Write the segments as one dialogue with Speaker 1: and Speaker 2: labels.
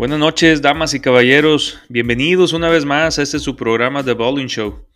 Speaker 1: Buenas noches, damas y caballeros. Bienvenidos una vez más a este su programa The Bowling Show.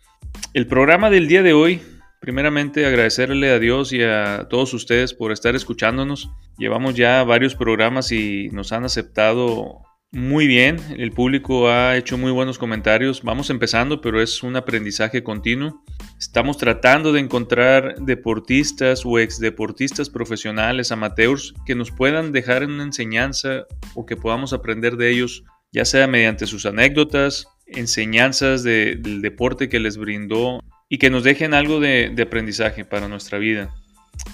Speaker 1: El programa del día de hoy, primeramente agradecerle a Dios y a todos ustedes por estar escuchándonos. Llevamos ya varios programas y nos han aceptado muy bien, el público ha hecho muy buenos comentarios. Vamos empezando, pero es un aprendizaje continuo. Estamos tratando de encontrar deportistas o ex deportistas profesionales, amateurs, que nos puedan dejar una enseñanza o que podamos aprender de ellos, ya sea mediante sus anécdotas, enseñanzas del deporte que les brindó y que nos dejen algo de, de aprendizaje para nuestra vida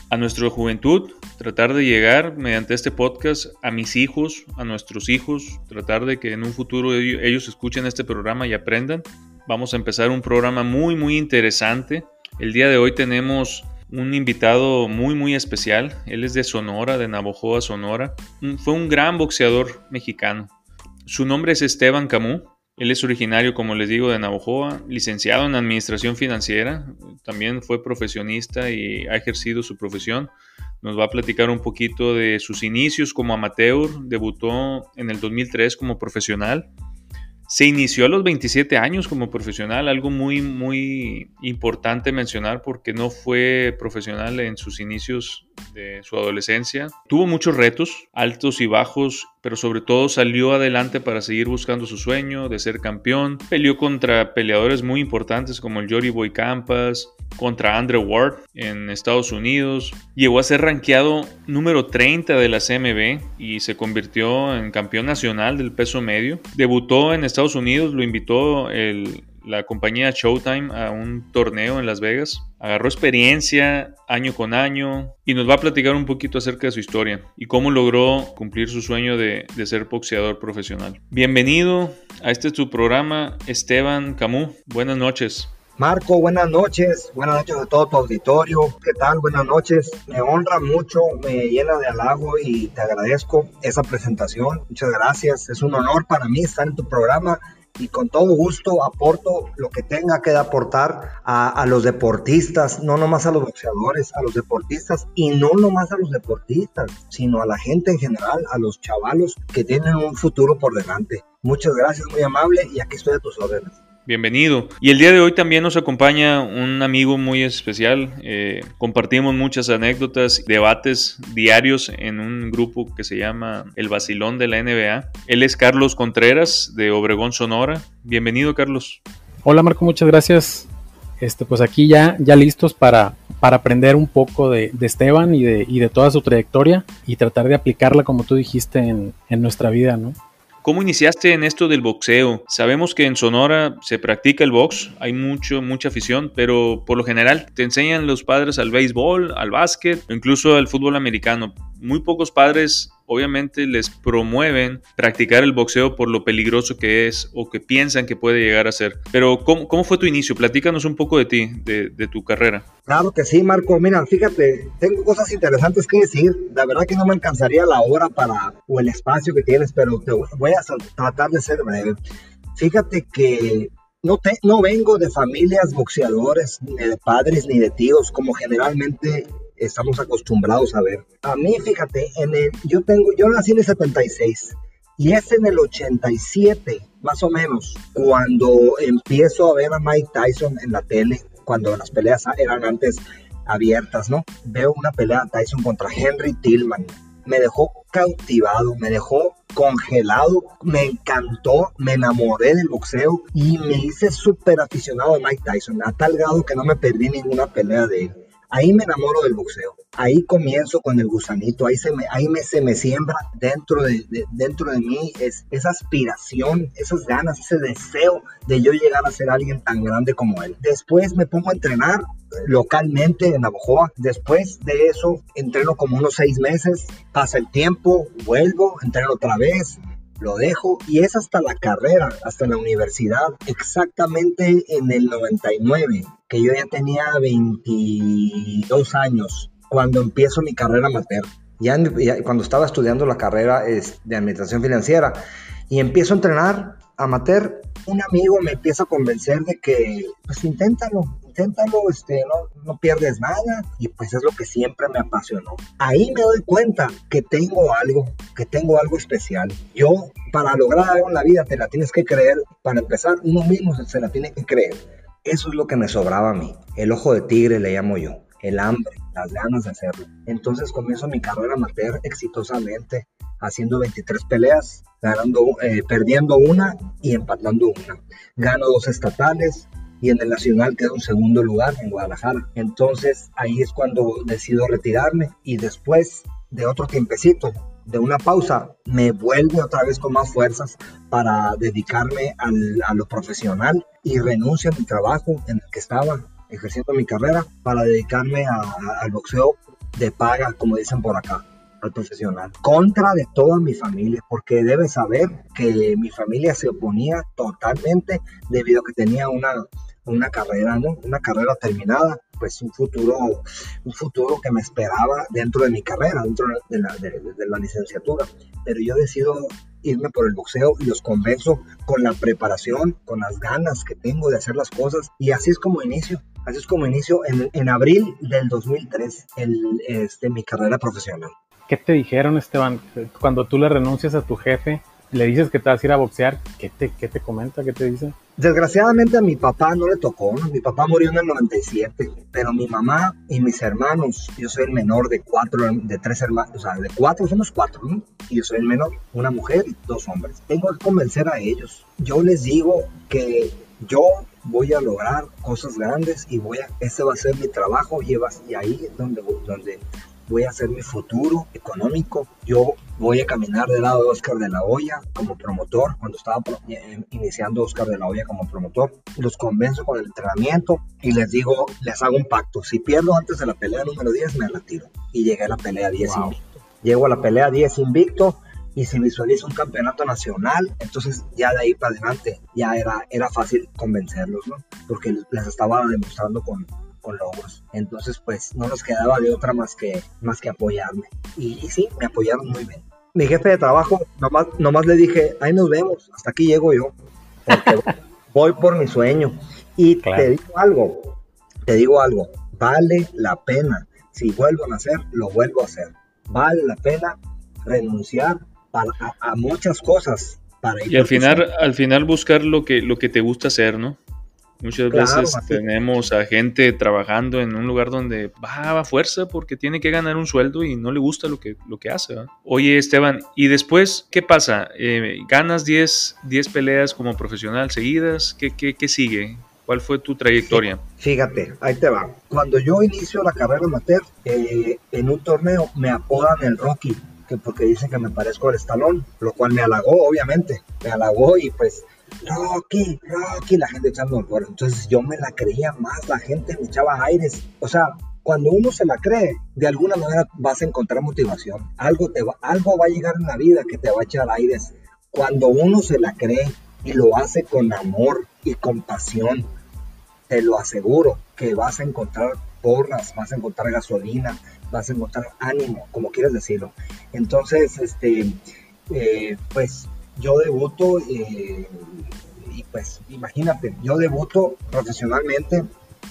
Speaker 1: a nuestra juventud, tratar de llegar mediante este podcast a mis hijos, a nuestros hijos, tratar de que en un futuro ellos escuchen este programa y aprendan. Vamos a empezar un programa muy, muy interesante. El día de hoy tenemos un invitado muy, muy especial. Él es de Sonora, de Navojoa, Sonora. Fue un gran boxeador mexicano. Su nombre es Esteban Camus. Él es originario, como les digo, de Navojoa, licenciado en Administración Financiera, también fue profesionista y ha ejercido su profesión. Nos va a platicar un poquito de sus inicios como amateur, debutó en el 2003 como profesional se inició a los 27 años como profesional, algo muy, muy importante mencionar porque no fue profesional en sus inicios de su adolescencia. Tuvo muchos retos, altos y bajos, pero sobre todo salió adelante para seguir buscando su sueño de ser campeón. Peleó contra peleadores muy importantes como el Jory Boy Campas, contra Andrew Ward en Estados Unidos. Llegó a ser rankeado número 30 de la CMB y se convirtió en campeón nacional del peso medio. Debutó en Estados Unidos, lo invitó la compañía Showtime a un torneo en Las Vegas. Agarró experiencia año con año y nos va a platicar un poquito acerca de su historia y cómo logró cumplir su sueño de, ser boxeador profesional. Bienvenido a este tu programa, Esteban Camus. Buenas noches.
Speaker 2: Marco, buenas noches, buenas noches a todo tu auditorio. ¿Qué tal? Buenas noches. Me honra mucho, me llena de halago y te agradezco esa presentación. Muchas gracias. Es un honor para mí estar en tu programa y con todo gusto aporto lo que tenga que aportar a, los deportistas, no nomás a los boxeadores, a los deportistas y no nomás a los deportistas, sino a la gente en general, a los chavalos que tienen un futuro por delante. Muchas gracias, muy amable y aquí estoy a tus órdenes.
Speaker 1: Bienvenido. Y el día de hoy también nos acompaña un amigo muy especial. Eh, compartimos muchas anécdotas, debates diarios en un grupo que se llama El Basilón de la NBA. Él es Carlos Contreras de Obregón, Sonora. Bienvenido, Carlos.
Speaker 3: Hola, Marco, muchas gracias. Este, pues aquí ya, ya listos para, para aprender un poco de, de Esteban y de, y de, toda su trayectoria y tratar de aplicarla, como tú dijiste, en, en nuestra vida, ¿no?
Speaker 1: ¿Cómo iniciaste en esto del boxeo? Sabemos que en Sonora se practica el box, hay mucho, mucha afición, pero por lo general te enseñan los padres al béisbol, al básquet incluso al fútbol americano. Muy pocos padres obviamente les promueven practicar el boxeo por lo peligroso que es o que piensan que puede llegar a ser. Pero ¿cómo, cómo fue tu inicio? Platícanos un poco de ti, de, de, tu carrera.
Speaker 2: Claro que sí, Marco. Mira, fíjate, tengo cosas interesantes que decir. La verdad que no me alcanzaría la hora para o el espacio que tienes, pero te voy a tratar de ser breve. Fíjate que no, te, no vengo de familias boxeadores, ni de padres, ni de tíos, como generalmente estamos acostumbrados a ver. A mí, fíjate, en el, yo tengo, yo nací en el 76 y es en el 87, más o menos, cuando empiezo a ver a Mike Tyson en la tele, cuando las peleas eran antes abiertas, ¿no? Veo una pelea de Tyson contra Henry Tillman. Me dejó cautivado, me dejó congelado, me encantó, me enamoré del boxeo y me hice súper aficionado a Mike Tyson, a tal grado que no me perdí ninguna pelea de él. Ahí me enamoro del boxeo. Ahí comienzo con el gusanito. Ahí se me, ahí me, se me siembra dentro de, de dentro de mí es, esa aspiración, esas ganas, ese deseo de yo llegar a ser alguien tan grande como él. Después me pongo a entrenar localmente en Navojoa. Después de eso, entreno como unos seis meses. Pasa el tiempo, vuelvo, entreno otra vez, lo dejo y es hasta la carrera, hasta la universidad, exactamente en el 99, que yo ya tenía 22 años cuando empiezo mi carrera amateur. Ya, cuando estaba estudiando la carrera de administración financiera y empiezo a entrenar amateur, un amigo me empieza a convencer de que, pues inténtalo, inténtalo, este, no, no pierdes nada y pues es lo que siempre me apasionó. Ahí me doy cuenta que tengo algo, que tengo algo especial. Yo, para lograr la vida, te la tienes que creer. Para empezar, uno mismo se la tiene que creer. Eso es lo que me sobraba a mí. El ojo de tigre le llamo yo. El hambre, las ganas de hacerlo. Entonces comienzo mi carrera amateur exitosamente, haciendo 23 peleas, ganando, eh, perdiendo una y empatando una. Gano dos estatales, y en el nacional quedo en segundo lugar en Guadalajara. Entonces ahí es cuando decido retirarme y después de otro tiempecito, de una pausa, me vuelve otra vez con más fuerzas para dedicarme a lo profesional y renuncio a mi trabajo en el que estaba ejerciendo mi carrera para dedicarme al boxeo de paga, como dicen por acá al profesional, contra de toda mi familia, porque debe saber que mi familia se oponía totalmente debido a que tenía una, una carrera, ¿no? Una carrera terminada, pues un futuro, un futuro que me esperaba dentro de mi carrera, dentro de la, licenciatura. Pero yo decido irme por el boxeo y los convenzo con la preparación, con las ganas que tengo de hacer las cosas. Y así es como inicio. Así es como inicio en, en abril del 2003 el, este, mi carrera profesional.
Speaker 3: ¿Qué te dijeron, Esteban, cuando tú le renuncias a tu jefe? Le dices que te vas a ir a boxear, ¿qué te, qué te comenta? ¿Qué te dice?
Speaker 2: Desgraciadamente a mi papá no le tocó, mi papá murió en el 97, pero mi mamá y mis hermanos, yo soy el menor de cuatro, de tres hermanos, o sea, de cuatro somos cuatro, ¿no? Y yo soy el menor, una mujer y dos hombres. Tengo que convencer a ellos. Yo les digo que yo voy a lograr cosas grandes y voy a, ese va a ser mi trabajo y, y ahí es donde, donde voy a hacer mi futuro económico. Yo voy a caminar del lado de Oscar de la Hoya como promotor, cuando estaba eh, iniciando Oscar de la Hoya como promotor. Los convenzo con el entrenamiento y les digo, les hago un pacto. Si pierdo antes de la pelea número 10, me retiro. Y llegué a la pelea 10 invicto. Llego a la pelea 10 invicto y se visualiza un campeonato nacional, entonces ya de ahí para adelante ya era, era fácil convencerlos, ¿no? Porque les estaba demostrando con, con logros. Entonces, pues no nos quedaba de otra más que, más que apoyarme. Y, sí, me apoyaron muy bien. Mi jefe de trabajo, nomás, nomás le dije, ahí nos vemos, hasta aquí llego yo, porque voy por mi sueño. Y te digo algo, te digo algo, vale la pena. Si vuelvo a nacer, lo vuelvo a hacer. Vale la pena renunciar para, a, muchas cosas. Para
Speaker 1: y al final, al final buscar lo que, lo que te gusta hacer, ¿no? Muchas veces tenemos a gente trabajando en un lugar donde va a fuerza porque tiene que ganar un sueldo y no le gusta lo que, lo que hace. Oye, Esteban, ¿y después qué pasa? Eh, ¿Ganas 10, 10 peleas como profesional seguidas? ¿Qué, qué, qué sigue? ¿Cuál fue tu trayectoria?
Speaker 2: Fíjate, ahí te va. Cuando yo inicio la carrera amateur, eh, en un torneo me apodan el Rocky, que porque dicen que me parezco al estalón, lo cual me halagó, obviamente. Me halagó y pues Rocky, Rocky, la gente echando por. Entonces yo me la creía más, la gente me echaba aires. O sea, cuando uno se la cree, de alguna manera vas a encontrar motivación. Algo, te va, algo va a llegar en la vida que te va a echar aires. Cuando uno se la cree y lo hace con amor y compasión, te lo aseguro que vas a encontrar porras, vas a encontrar gasolina, vas a encontrar ánimo, como quieras decirlo. Entonces, este, eh, pues yo debuto eh, y pues imagínate, yo debuto profesionalmente,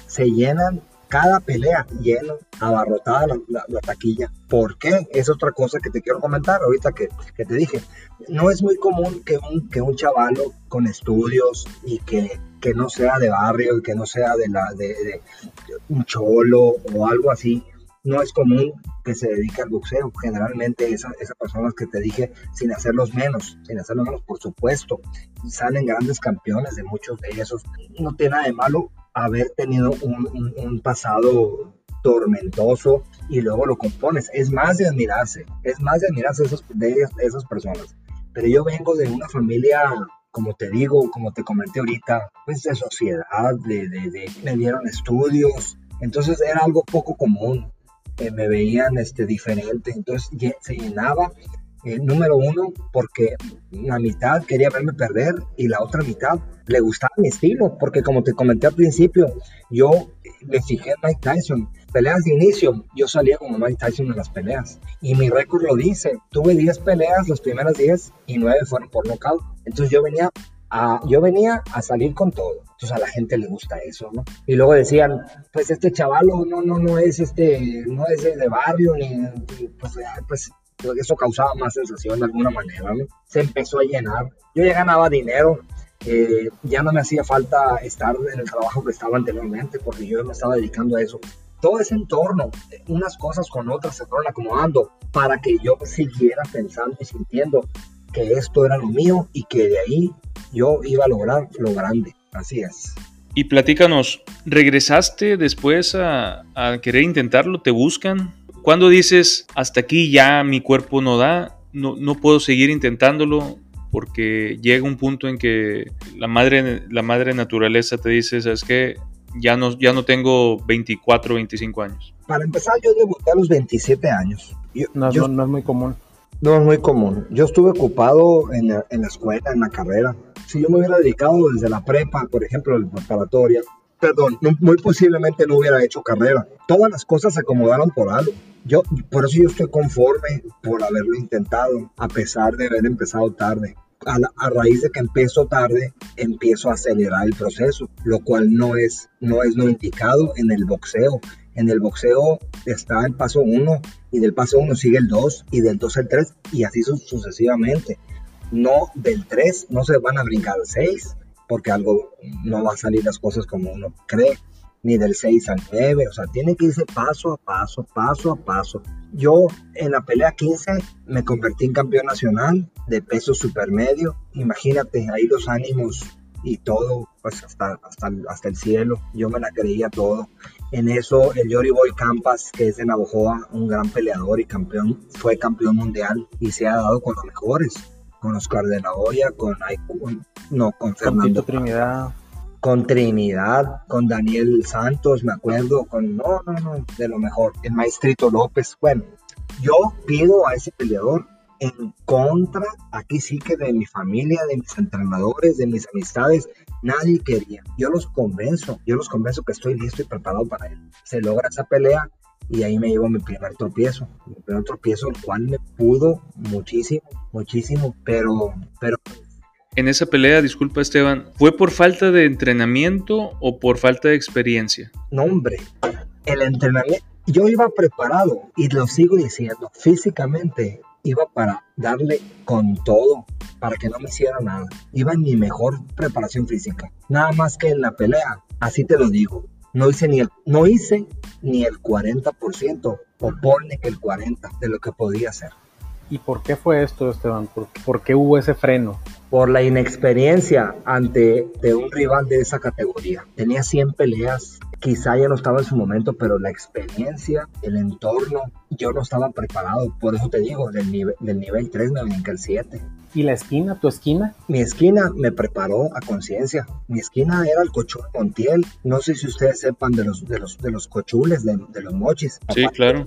Speaker 2: se llenan cada pelea lleno, abarrotada la, taquilla. ¿Por qué? Es otra cosa que te quiero comentar ahorita que, que, te dije. No es muy común que un, que un chavalo con estudios y que, que no sea de barrio y que no sea de, la, de, de un cholo o algo así, no es común que se dedique al boxeo. Generalmente esas, personas que te dije, sin hacerlos menos, sin hacerlos menos, por supuesto, salen grandes campeones de muchos de esos. No tiene nada de malo haber tenido un, pasado tormentoso y luego lo compones. Es más de admirarse, es más de admirarse esos, de esas personas. Pero yo vengo de una familia como te digo, como te comenté ahorita, pues de sociedad, de, de, me dieron estudios, entonces era algo poco común me veían este, diferente, entonces se llenaba. Eh, número uno, porque la mitad quería verme perder y la otra mitad le gustaba mi estilo, porque como te comenté al principio, yo me fijé en Mike Tyson. Peleas de inicio, yo salía como Mike Tyson en las peleas. Y mi récord lo dice, tuve 10 peleas, las primeras 10 y 9 fueron por nocaut. Entonces yo venía yo venía a salir con todo. Entonces a la gente le gusta eso, ¿no? Y luego decían, pues este chavalo no, no, no es este, no es de, barrio, ni, pues, pues eso causaba más sensación de alguna manera, ¿no? Se empezó a llenar. Yo ya ganaba dinero, eh, ya no me hacía falta estar en el trabajo que estaba anteriormente, porque yo me estaba dedicando a eso. Todo ese entorno, unas cosas con otras se fueron acomodando para que yo siguiera pensando y sintiendo que esto era lo mío y que de ahí yo iba a lograr lo grande. Así es.
Speaker 1: Y platícanos, ¿regresaste después a, querer intentarlo? ¿Te buscan? ¿Cuándo dices, hasta aquí ya mi cuerpo no da, no, no puedo seguir intentándolo? Porque llega un punto en que la madre, la madre naturaleza te dice, ¿sabes qué? Ya no, ya no tengo 24, 25 años.
Speaker 2: Para empezar, yo debuté a los 27 años.
Speaker 3: no, no es muy común.
Speaker 2: No es muy común. Yo estuve ocupado en la, en la, escuela, en la carrera. Si yo me hubiera dedicado desde la prepa, por ejemplo, la preparatoria, perdón, muy posiblemente no hubiera hecho carrera. Todas las cosas se acomodaron por algo. Yo, por eso yo estoy conforme por haberlo intentado, a pesar de haber empezado tarde. A, a, raíz de que empiezo tarde, empiezo a acelerar el proceso, lo cual no es, no es lo indicado en el boxeo. En el boxeo está el paso 1 y del paso 1 sigue el 2 y del 2 al 3 y así sucesivamente. No del 3, no se van a brincar al 6 porque algo no va a salir las cosas como uno cree, ni del 6 al 9, o sea, tiene que irse paso a paso, paso a paso. Yo en la pelea 15 me convertí en campeón nacional de peso supermedio, imagínate ahí los ánimos y todo, pues hasta, hasta, hasta el cielo, yo me la creía todo. En eso el Yori Boy Campas, que es de Navojoa, un gran peleador y campeón, fue campeón mundial y se ha dado con los mejores, con Oscar de la Hoya, con no, con Fernando.
Speaker 3: Con Trinidad.
Speaker 2: Con Trinidad, con Daniel Santos, me acuerdo, con, no, no, no, de lo mejor, el Maestrito López. Bueno, yo pido a ese peleador en contra, aquí sí que de mi familia, de mis entrenadores, de mis amistades, nadie quería. Yo los convenzo, yo los convenzo que estoy listo y preparado para él. Se logra esa pelea y ahí me llevo mi primer tropiezo, mi primer tropiezo, el cual me pudo muchísimo, muchísimo, pero, pero
Speaker 1: en esa pelea, disculpa Esteban, ¿fue por falta de entrenamiento o por falta de experiencia?
Speaker 2: No, hombre, el entrenamiento, yo iba preparado y lo sigo diciendo, físicamente iba para darle con todo, para que no me hiciera nada. Iba en mi mejor preparación física. Nada más que en la pelea, así te lo digo. No hice ni el, no hice ni el 40%, o ponle que el 40% de lo que podía hacer.
Speaker 3: ¿Y por qué fue esto, Esteban? ¿Por, qué hubo ese freno?
Speaker 2: Por la inexperiencia ante de un rival de esa categoría. Tenía 100 peleas, quizá ya no estaba en su momento, pero la experiencia, el entorno, yo no estaba preparado. Por eso te digo, del nivel, del nivel 3 me brinca el 7.
Speaker 3: ¿Y la esquina, tu esquina?
Speaker 2: Mi esquina me preparó a conciencia. Mi esquina era el cochul Montiel. No sé si ustedes sepan de los, de los, de los cochules, de, los mochis.
Speaker 1: Sí, claro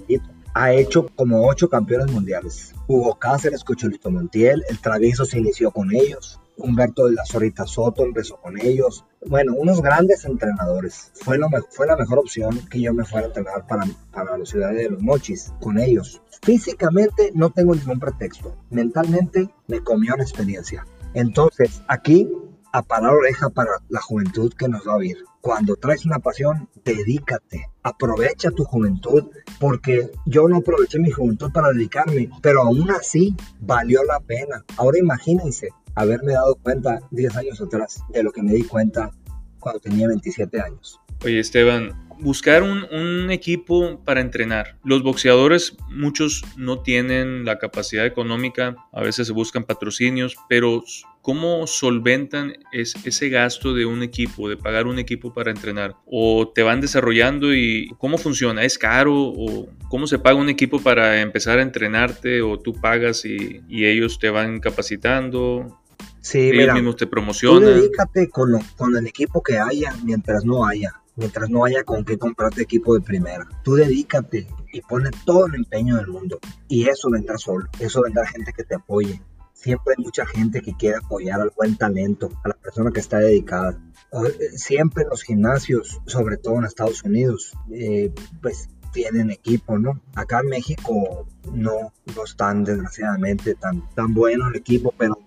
Speaker 2: ha hecho como ocho campeones mundiales. Hugo Cáceres, Cocholito Montiel, el Travieso se inició con ellos, Humberto de la Zorrita Soto empezó con ellos. Bueno, unos grandes entrenadores. Fue, lo, fue la mejor opción que yo me fuera a entrenar para, para la ciudad de los Mochis, con ellos. Físicamente no tengo ningún pretexto. Mentalmente me comió la experiencia. Entonces, aquí a parar oreja para la juventud que nos va a oír. Cuando traes una pasión, dedícate, aprovecha tu juventud, porque yo no aproveché mi juventud para dedicarme, pero aún así valió la pena. Ahora imagínense haberme dado cuenta 10 años atrás de lo que me di cuenta cuando tenía 27 años.
Speaker 1: Oye Esteban, buscar un, equipo para entrenar. Los boxeadores, muchos no tienen la capacidad económica, a veces se buscan patrocinios, pero ¿cómo solventan ese gasto de un equipo, de pagar un equipo para entrenar? ¿O te van desarrollando y cómo funciona? ¿Es caro? ¿O cómo se paga un equipo para empezar a entrenarte? ¿O tú pagas y, ellos te van capacitando?
Speaker 2: Sí,
Speaker 1: ellos mismos te promocionan. Tú
Speaker 2: dedícate con, con el equipo que haya mientras no haya mientras no haya con qué comprarte equipo de primera. Tú dedícate y pone todo el empeño del mundo. Y eso vendrá solo, eso vendrá gente que te apoye. Siempre hay mucha gente que quiere apoyar al buen talento, a la persona que está dedicada. Eh, siempre los gimnasios, sobre todo en Estados Unidos, eh, pues tienen equipo, ¿no? Acá en México no, no están desgraciadamente tan, tan bueno el equipo, pero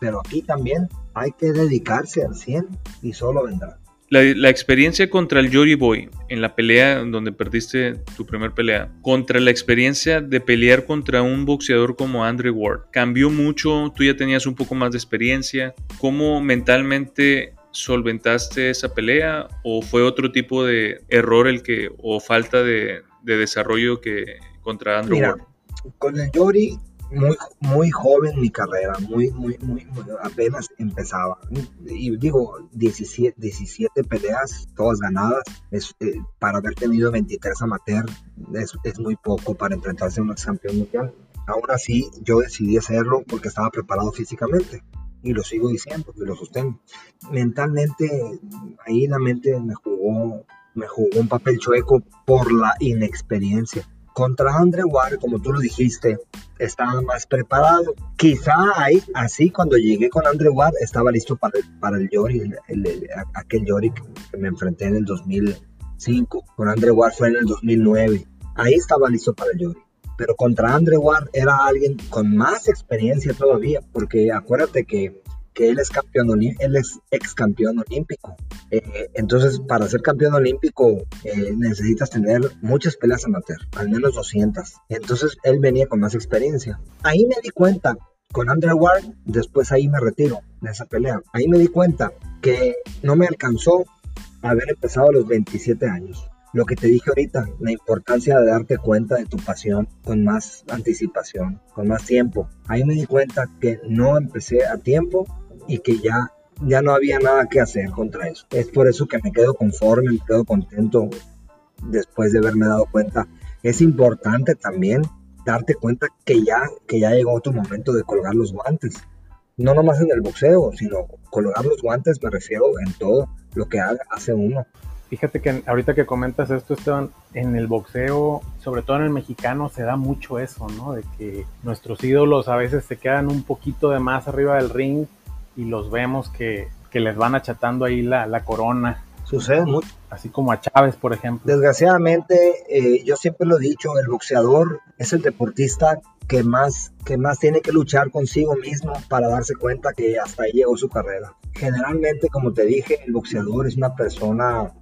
Speaker 2: pero aquí también hay que dedicarse al 100 y solo vendrá.
Speaker 1: La, experiencia contra el Jory Boy en la pelea donde perdiste tu primer pelea, contra la experiencia de pelear contra un boxeador como Andrew Ward, ¿cambió mucho? ¿Tú ya tenías un poco más de experiencia? ¿Cómo mentalmente solventaste esa pelea o fue otro tipo de error el que o falta de, desarrollo que contra Andrew Ward?
Speaker 2: Con el Jory muy, muy joven mi carrera, muy, muy, muy, apenas empezaba. Y digo, 17, 17 peleas, todas ganadas, es, eh, para haber tenido 23 amateur, es, es muy poco para enfrentarse a un ex campeón mundial. Aún así, yo decidí hacerlo porque estaba preparado físicamente. Y lo sigo diciendo, y lo sostengo. Mentalmente, ahí la mente me jugó, me jugó un papel chueco por la inexperiencia contra Andre Ward, como tú lo dijiste, estaba más preparado. Quizá ahí, así cuando llegué con Andre Ward, estaba listo para el, para el Yori, aquel Yori que me enfrenté en el 2005. Con Andre Ward fue en el 2009. Ahí estaba listo para el Yori. Pero contra Andre Ward era alguien con más experiencia todavía, porque acuérdate que que él es campeón, él es ex campeón olímpico. Eh, entonces, para ser campeón olímpico eh, necesitas tener muchas peleas amateur, al menos 200. Entonces, él venía con más experiencia. Ahí me di cuenta, con Andrew Ward, después ahí me retiro de esa pelea. Ahí me di cuenta que no me alcanzó haber empezado a los 27 años lo que te dije ahorita, la importancia de darte cuenta de tu pasión con más anticipación, con más tiempo. Ahí me di cuenta que no empecé a tiempo y que ya, ya no había nada que hacer contra eso. Es por eso que me quedo conforme, me quedo contento después de haberme dado cuenta. Es importante también darte cuenta que ya, que ya llegó tu momento de colgar los guantes. No nomás en el boxeo, sino colgar los guantes me refiero en todo lo que hace uno.
Speaker 3: Fíjate que ahorita que comentas esto, Esteban, en el boxeo, sobre todo en el mexicano, se da mucho eso, ¿no? De que nuestros ídolos a veces se quedan un poquito de más arriba del ring y los vemos que, les van achatando ahí la, corona.
Speaker 2: Sucede mucho.
Speaker 3: Así como a Chávez, por ejemplo.
Speaker 2: Desgraciadamente, eh, yo siempre lo he dicho, el boxeador es el deportista que más, que más tiene que luchar consigo mismo para darse cuenta que hasta ahí llegó su carrera. Generalmente, como te dije, el boxeador es una persona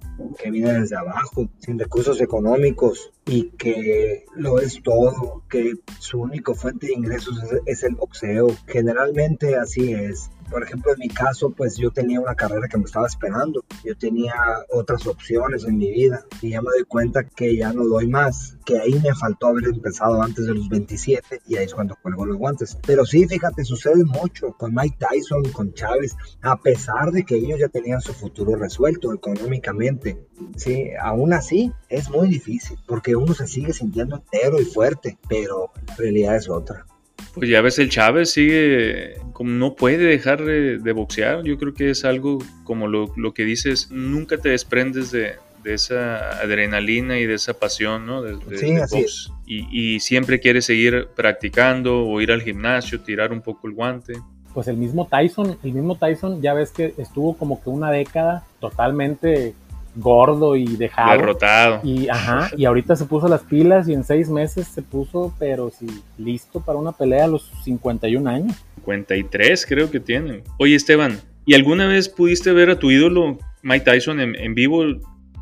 Speaker 2: que viene desde abajo, sin recursos económicos y que lo es todo, que su única fuente de ingresos es el boxeo. Generalmente así es por ejemplo, en mi caso, pues yo tenía una carrera que me estaba esperando, yo tenía otras opciones en mi vida y ya me doy cuenta que ya no doy más, que ahí me faltó haber empezado antes de los 27 y ahí es cuando cuelgo los guantes. Pero sí, fíjate, sucede mucho con Mike Tyson, con Chávez, a pesar de que ellos ya tenían su futuro resuelto económicamente. Sí, aún así es muy difícil porque uno se sigue sintiendo entero y fuerte, pero la realidad es otra.
Speaker 1: Pues ya ves, el Chávez sigue, como no puede dejar de, boxear. Yo creo que es algo como lo, que dices, nunca te desprendes de, esa adrenalina y de esa pasión, ¿no? De,
Speaker 2: sí, así Es.
Speaker 1: Y, y, siempre quiere seguir practicando o ir al gimnasio, tirar un poco el guante.
Speaker 3: Pues el mismo Tyson, el mismo Tyson, ya ves que estuvo como que una década totalmente gordo y dejado.
Speaker 1: Derrotado.
Speaker 3: Y, ajá, y ahorita se puso las pilas y en seis meses se puso, pero sí, listo para una pelea a los 51 años.
Speaker 1: 53 creo que tiene. Oye Esteban, ¿y alguna vez pudiste ver a tu ídolo Mike Tyson en, en vivo?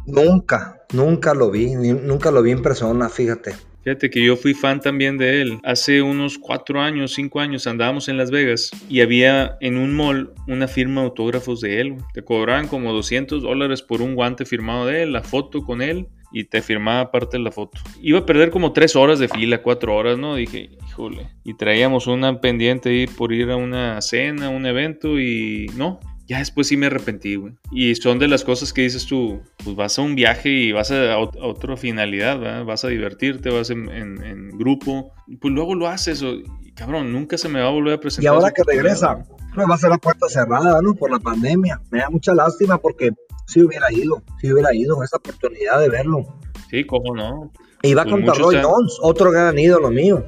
Speaker 2: Nunca, nunca lo vi, nunca lo vi en persona, fíjate.
Speaker 1: Fíjate que yo fui fan también de él. Hace unos cuatro años, cinco años andábamos en Las Vegas y había en un mall una firma de autógrafos de él. Te cobraban como 200 dólares por un guante firmado de él, la foto con él y te firmaba parte de la foto. Iba a perder como tres horas de fila, cuatro horas, ¿no? Dije, híjole. Y traíamos una pendiente ahí por ir a una cena, un evento y no, ya después sí me arrepentí, güey. Y son de las cosas que dices tú, pues vas a un viaje y vas a, otra finalidad, ¿verdad? Vas a divertirte, vas en, grupo, y pues luego lo haces, y cabrón, nunca se me va a volver a presentar.
Speaker 2: Y ahora que regresa, pues va a ser la puerta cerrada, ¿no? Por la pandemia. Me da mucha lástima porque si hubiera ido, si hubiera ido esa oportunidad de verlo.
Speaker 1: Sí, cómo no.
Speaker 2: Iba pues contra Roy Jones, otro gran ídolo mío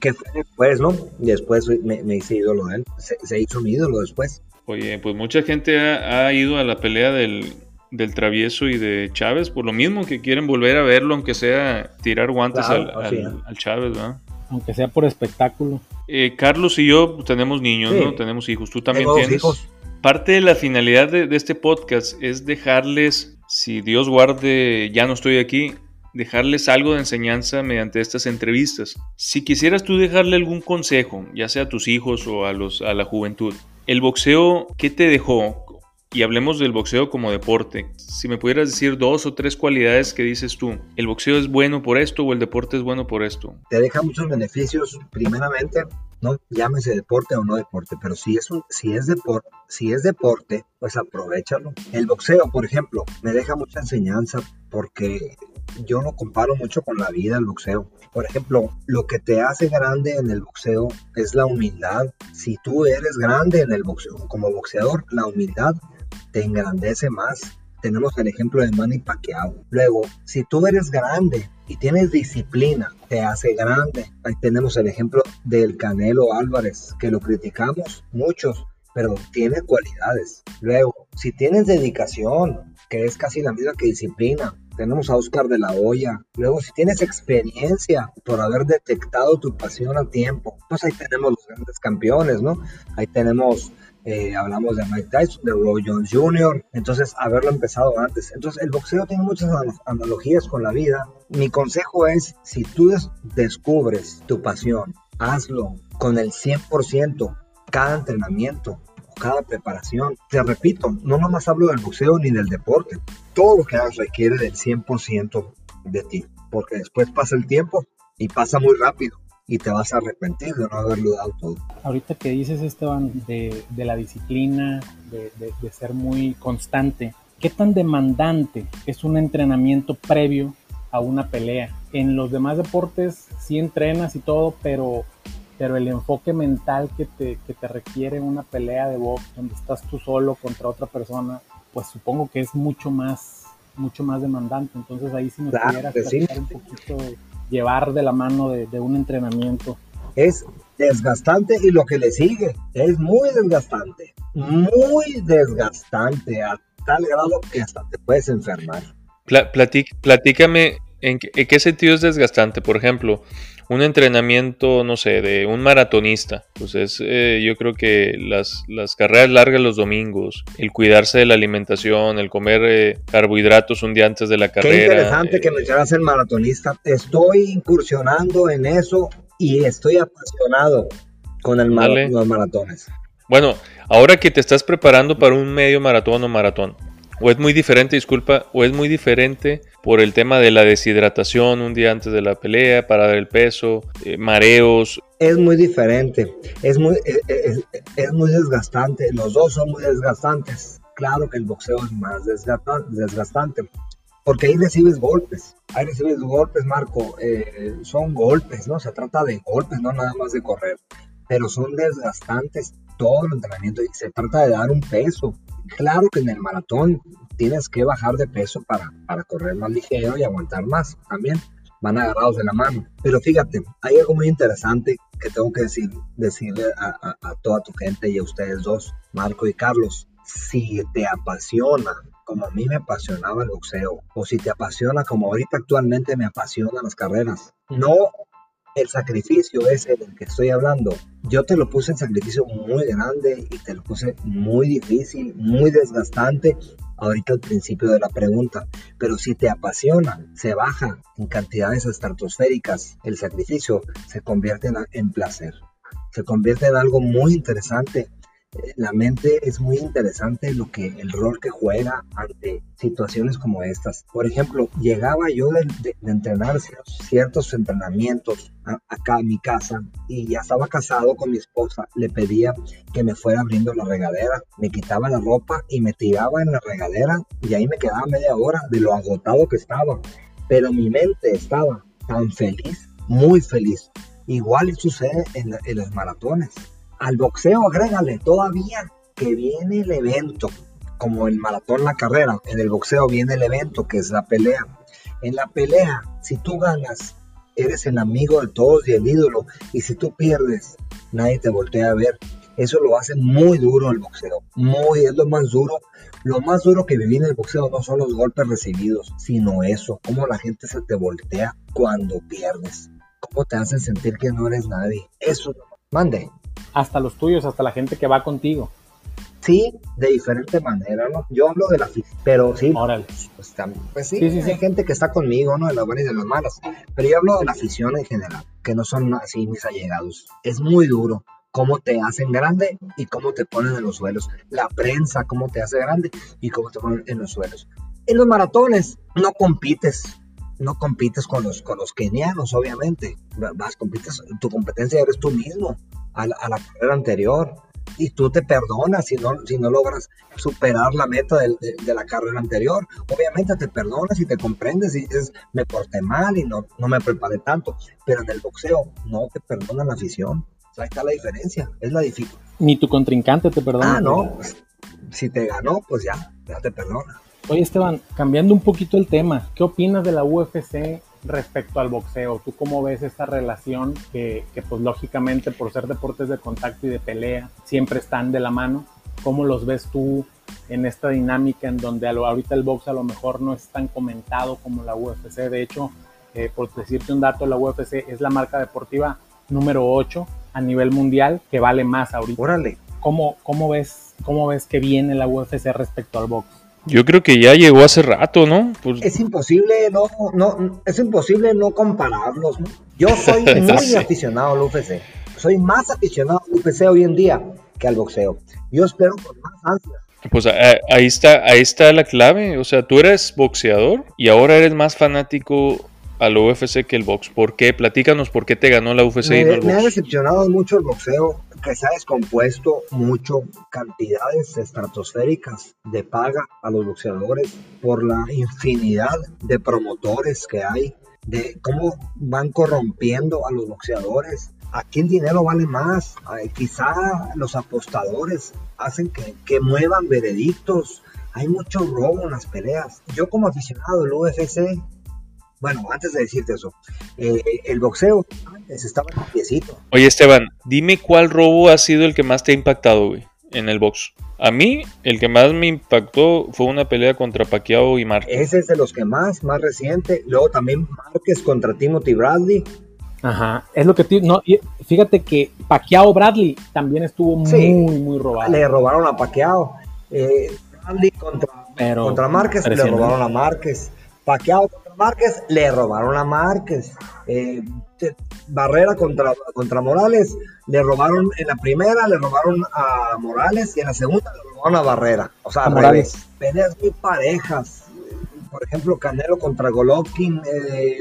Speaker 2: que fue después, ¿no? Después me, me hice ídolo de él, se, se, hizo un ídolo después.
Speaker 1: Oye, pues mucha gente ha, ido a la pelea del, Travieso y de Chávez por lo mismo que quieren volver a verlo, aunque sea tirar guantes al, Chávez, ¿verdad?
Speaker 3: aunque sea por espectáculo.
Speaker 1: Eh, Carlos y yo tenemos niños, ¿no? Tenemos hijos. Tú también tienes.
Speaker 2: Hijos.
Speaker 1: Parte de la finalidad de, este podcast es dejarles, si Dios guarde, ya no estoy aquí, dejarles algo de enseñanza mediante estas entrevistas. Si quisieras tú dejarle algún consejo, ya sea a tus hijos o a, los, a la juventud, el boxeo, ¿qué te dejó? Y hablemos del boxeo como deporte. Si me pudieras decir dos o tres cualidades que dices tú, ¿el boxeo es bueno por esto o el deporte es bueno por esto?
Speaker 2: Te deja muchos beneficios. Primeramente, no llámese deporte o no deporte, pero si es un, si es deporte, si es deporte, pues aprovechalo. El boxeo, por ejemplo, me deja mucha enseñanza porque yo lo comparo mucho con la vida, el boxeo. Por ejemplo, lo que te hace grande en el boxeo es la humildad. Si tú eres grande en el boxeo, como boxeador, la humildad te engrandece más tenemos el ejemplo de Manny Pacquiao. Luego, si tú eres grande y tienes disciplina, te hace grande. Ahí tenemos el ejemplo del Canelo Álvarez, que lo criticamos muchos, pero tiene cualidades. Luego, si tienes dedicación, que es casi la misma que disciplina, tenemos a Oscar de la Hoya. Luego, si tienes experiencia por haber detectado tu pasión a tiempo, pues ahí tenemos los grandes campeones, ¿no? Ahí tenemos eh, hablamos de Mike Tyson, de Roy Jones Jr., entonces haberlo empezado antes. Entonces el boxeo tiene muchas analogías con la vida. Mi consejo es, si tú descubres tu pasión, hazlo con el 100%, cada entrenamiento, cada preparación. Te repito, no nomás hablo del boxeo ni del deporte. Todo lo que hagas requiere del 100% de ti, porque después pasa el tiempo y pasa muy rápido y te vas a arrepentir de no haberlo dado todo.
Speaker 3: Ahorita que dices, Esteban, de, de la disciplina, de, de, ser muy constante, ¿qué tan demandante es un entrenamiento previo a una pelea? En los demás deportes sí entrenas y todo, pero, pero el enfoque mental que te, que te requiere una pelea de box, donde estás tú solo contra otra persona, pues supongo que es mucho más, mucho más demandante. Entonces ahí sí me claro, pudieras un poquito llevar de la mano de, un entrenamiento.
Speaker 2: Es desgastante y lo que le sigue es muy desgastante, muy desgastante a tal grado que hasta te puedes enfermar.
Speaker 1: platícame ¿En qué, sentido es desgastante? Por ejemplo, un entrenamiento, no sé, de un maratonista. Pues es, eh, yo creo que las, las, carreras largas los domingos, el cuidarse de la alimentación, el comer eh, carbohidratos un día antes de la carrera. Qué
Speaker 2: interesante que eh, mencionas el maratonista. Estoy incursionando en eso y estoy apasionado con el los maratones.
Speaker 1: Bueno, ahora que te estás preparando para un medio maratón o maratón, o es muy diferente, disculpa, o es muy diferente por el tema de la deshidratación un día antes de la pelea, para dar el peso, eh, mareos.
Speaker 2: Es muy diferente, es muy, eh, eh, es, muy desgastante, los dos son muy desgastantes. Claro que el boxeo es más desgastante, porque ahí recibes golpes, ahí recibes golpes, Marco, son golpes, ¿no? Se trata de golpes, no nada más de correr, pero son desgastantes todo el entrenamiento y se trata de dar un peso, Claro que en el maratón tienes que bajar de peso para, para correr más ligero y aguantar más también. Van agarrados de la mano. Pero fíjate, hay algo muy interesante que tengo que decir, decirle a, a toda tu gente y a ustedes dos, Marco y Carlos. Si te apasiona como a mí me apasionaba el boxeo, o si te apasiona como ahorita actualmente me apasionan las carreras, no el sacrificio ese del que estoy hablando, yo te lo puse en sacrificio muy grande y te lo puse muy difícil, muy desgastante ahorita al principio de la pregunta, pero si te apasiona, se baja en cantidades estratosféricas, el sacrificio se convierte en, en placer, se convierte en algo muy interesante la mente es muy interesante lo que el rol que juega ante situaciones como estas. Por ejemplo, llegaba yo de, entrenar ciertos entrenamientos acá a mi casa y ya estaba casado con mi esposa. Le pedía que me fuera abriendo la regadera, me quitaba la ropa y me tiraba en la regadera y ahí me quedaba media hora de lo agotado que estaba. Pero mi mente estaba tan feliz, muy feliz. Igual sucede en, en los maratones al boxeo agrégale todavía que viene el evento, como el maratón, la carrera. En el boxeo viene el evento, que es la pelea. En la pelea, si tú ganas, eres el amigo de todos y el ídolo. Y si tú pierdes, nadie te voltea a ver. Eso lo hace muy duro el boxeo. Muy, es lo más duro. Lo más duro que viví en el boxeo no son los golpes recibidos, sino eso, cómo la gente se te voltea cuando pierdes cómo te hacen sentir que no eres nadie. Eso, mande.
Speaker 3: Hasta los tuyos, hasta la gente que va contigo.
Speaker 2: Sí, de diferente manera, ¿no? Yo hablo de la afición, pero sí,
Speaker 3: Órale.
Speaker 2: pues, pues sí,
Speaker 3: Sí, sí, sí.
Speaker 2: hay gente que está conmigo, ¿no? De las buenas y de las malas, pero yo hablo de la afición en general, que no son así mis allegados. Es muy duro cómo te hacen grande y cómo te ponen en los suelos. La prensa, cómo te hace grande y cómo te ponen en los suelos. En los maratones no compites, no compites con los, con los kenianos, obviamente. Vas, compites, tu competencia eres tú mismo a la, a la carrera anterior. Y tú te perdonas si no, si no logras superar la meta de, de la carrera anterior. Obviamente te perdonas y te comprendes y dices, me porté mal y no, no me preparé tanto. Pero en el boxeo no te perdona la afición. O sea, ahí está la diferencia, es la dificultad.
Speaker 3: Ni tu contrincante te perdona.
Speaker 2: Ah, no, pues, si te ganó, pues ya, ya te perdona.
Speaker 3: Oye, Esteban, cambiando un poquito el tema, ¿qué opinas de la UFC respecto al boxeo? ¿Tú cómo ves esta relación que, que, pues lógicamente por ser deportes de contacto y de pelea siempre están de la mano? ¿Cómo los ves tú en esta dinámica en donde a lo- ahorita el box a lo mejor no es tan comentado como la UFC? De hecho, eh, por decirte un dato, la UFC es la marca deportiva número 8 a nivel mundial que vale más ahorita.
Speaker 2: Órale.
Speaker 3: ¿Cómo, cómo, ves, ¿Cómo ves que viene la UFC respecto al box?
Speaker 1: Yo creo que ya llegó hace rato, ¿no? Pues,
Speaker 2: Es imposible no, no, es imposible no compararlos. ¿no? Yo soy muy
Speaker 1: Sí.
Speaker 2: aficionado al UFC. Soy más aficionado al UFC hoy en día que al boxeo. Yo espero con más ansias.
Speaker 1: pues a- ahí está, ahí está la clave. O sea, tú eres boxeador y ahora eres más fanático al UFC que el box. ¿Por qué? Platícanos por qué te ganó la UFC y no el
Speaker 2: me ha
Speaker 1: box.
Speaker 2: decepcionado mucho el boxeo, que se ha descompuesto mucho cantidades estratosféricas de paga a los boxeadores por la infinidad de promotores que hay, de cómo van corrompiendo a los boxeadores. Aquí el dinero vale más. Ay, quizá los apostadores hacen que, que muevan veredictos. Hay mucho robo en las peleas. Yo como aficionado del UFC, bueno, antes de decirte eso, eh, el boxeo antes estaba en piecito.
Speaker 1: Oye, Esteban, dime cuál robo ha sido el que más te ha impactado, güey, en el box. A mí, el que más me impactó fue una pelea contra Pacquiao y Márquez.
Speaker 2: Ese es de los que más, más reciente. Luego también Márquez contra Timothy Bradley.
Speaker 3: Ajá, es lo que te, no, fíjate que Pacquiao Bradley también estuvo
Speaker 2: Sí.
Speaker 3: muy, muy robado.
Speaker 2: Le robaron a Pacquiao. Eh, Bradley contra,
Speaker 3: Pero
Speaker 2: contra Márquez le robaron a Márquez. Pacquiao contra Márquez le robaron a Márquez. Eh, Barrera contra, contra Morales le robaron en la primera, le robaron a Morales y en la segunda le robaron a Barrera. O sea,
Speaker 3: Morales.
Speaker 2: Peleas muy parejas. Por ejemplo, Canelo contra Golovkin, eh,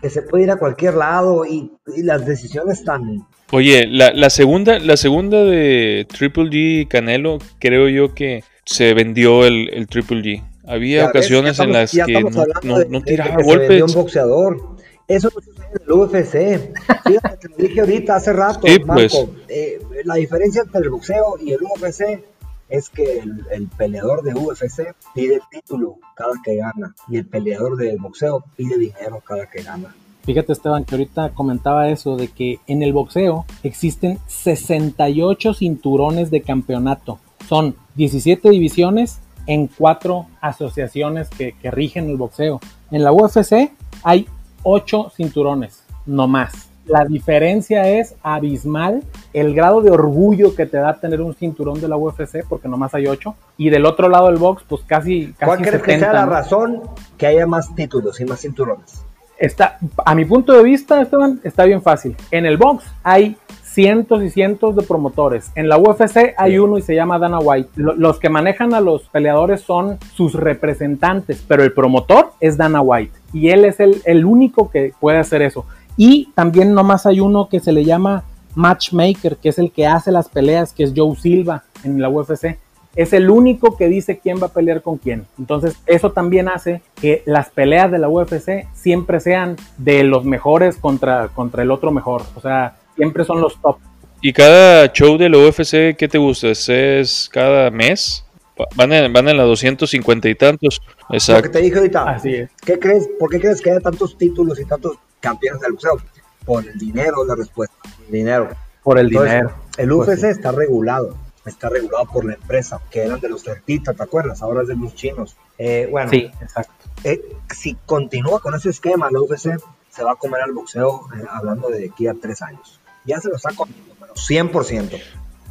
Speaker 2: que se puede ir a cualquier lado y, y las decisiones tan,
Speaker 1: Oye, la, la segunda, la segunda de Triple G y Canelo, creo yo que se vendió el, el Triple G. Había
Speaker 2: Ya ves,
Speaker 1: ocasiones
Speaker 2: ya
Speaker 1: en
Speaker 2: estamos-
Speaker 1: las que
Speaker 2: estamos
Speaker 1: no, no-
Speaker 2: de-
Speaker 1: no
Speaker 2: de-
Speaker 1: tiraba
Speaker 2: de se
Speaker 1: golpes.
Speaker 2: un boxeador. Eso no sucede en el UFC. Fíjate que lo dije ahorita hace rato,
Speaker 1: Sí,
Speaker 2: Marco.
Speaker 1: pues.
Speaker 2: Eh, la diferencia entre el boxeo y el UFC es que el, el peleador de UFC pide el título cada que gana y el peleador del boxeo pide dinero cada que gana.
Speaker 3: Fíjate Esteban que ahorita comentaba eso de que en el boxeo existen 68 cinturones de campeonato. Son 17 divisiones en cuatro asociaciones que, que rigen el boxeo. En la UFC hay 8 cinturones, no más. La diferencia es abismal el grado de orgullo que te da tener un cinturón de la UFC, porque nomás hay 8. Y del otro lado del box, pues casi, casi
Speaker 2: ¿Cuál crees que
Speaker 3: 70,
Speaker 2: sea la
Speaker 3: ¿no?
Speaker 2: razón que haya más títulos y más cinturones?
Speaker 3: Está, a mi punto de vista, Esteban, está bien fácil. En el box hay cientos y cientos de promotores. En la UFC hay
Speaker 2: Sí.
Speaker 3: uno y se llama Dana White. Lo- los que manejan a los peleadores son sus representantes, pero el promotor es Dana White. Y él es el, el único que puede hacer eso. Y también nomás hay uno que se le llama Matchmaker, que es el que hace las peleas, que es Joe Silva en la UFC es el único que dice quién va a pelear con quién. Entonces, eso también hace que las peleas de la UFC siempre sean de los mejores contra, contra el otro mejor. O sea, siempre son los top.
Speaker 1: ¿Y cada show de la UFC qué te gusta? ¿Es- ¿Es cada mes? Va- Van en, van en la 250 y tantos.
Speaker 2: Lo que
Speaker 1: Exacto.
Speaker 2: te dije ahorita.
Speaker 3: Así es.
Speaker 2: ¿Qué crees? ¿Por qué crees que haya tantos títulos y tantos campeones del boxeo? Por el dinero, la respuesta. El dinero.
Speaker 3: Por el
Speaker 2: Entonces,
Speaker 3: dinero.
Speaker 2: El
Speaker 3: Pues
Speaker 2: UFC
Speaker 3: sí.
Speaker 2: está regulado. Está regulado por la empresa, que eran de los Fertita, ¿te acuerdas? Ahora es de los chinos. Eh, bueno,
Speaker 3: Sí, exacto.
Speaker 2: eh, si continúa con ese esquema, la UFC se va a comer al boxeo eh, hablando de aquí a tres años. Ya se lo está comiendo, pero 100%.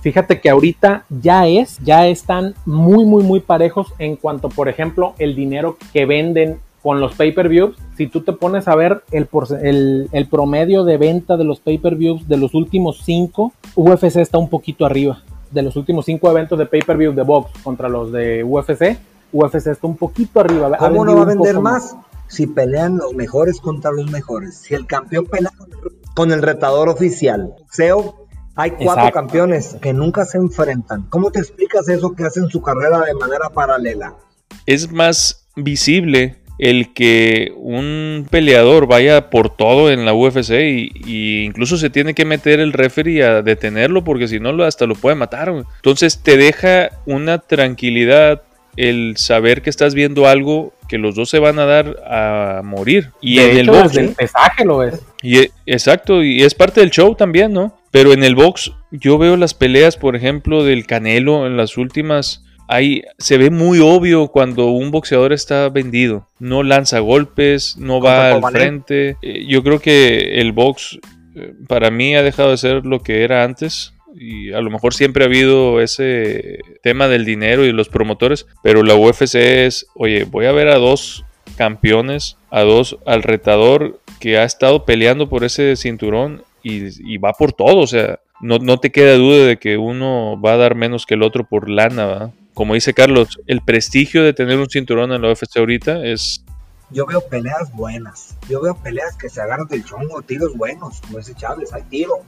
Speaker 3: Fíjate que ahorita ya es, ya están muy, muy, muy parejos en cuanto, por ejemplo, el dinero que venden con los pay-per-views. Si tú te pones a ver el, el, el promedio de venta de los pay-per-views de los últimos cinco, UFC está un poquito arriba. De los últimos cinco eventos de pay-per-view de box contra los de UFC, UFC está un poquito arriba.
Speaker 2: ¿Cómo no va a vender más? Si pelean los mejores contra los mejores. Si el campeón pelea con el retador oficial. Boxeo hay cuatro campeones que nunca se enfrentan. ¿Cómo te explicas eso que hacen su carrera de manera paralela?
Speaker 1: Es más visible el que un peleador vaya por todo en la UFC y, incluso se tiene que meter el referee a detenerlo porque si no hasta lo puede matar. Entonces te deja una tranquilidad el saber que estás viendo algo que los dos se van a dar a morir. Y en el box.
Speaker 3: el pesaje lo ves.
Speaker 1: Y, e, exacto, y es parte del show también, ¿no? Pero en el box, yo veo las peleas, por ejemplo, del Canelo en las últimas. Ahí se ve muy obvio cuando un boxeador está vendido. No lanza golpes, no va al frente. Eh, yo creo que el box eh, para mí ha dejado de ser lo que era antes y a lo mejor siempre ha habido ese tema del dinero y los promotores, pero la UFC es, oye, voy a ver a dos campeones, a dos, al retador que ha estado peleando por ese cinturón y, va por todo, o sea, no, no, te queda duda de que uno va a dar menos que el otro por lana, ¿verdad? Como dice Carlos, el prestigio de tener un cinturón en la UFC ahorita es...
Speaker 2: Yo veo peleas buenas, yo veo peleas que se agarran del chongo, tiros buenos, como dice Chávez, hay tiro,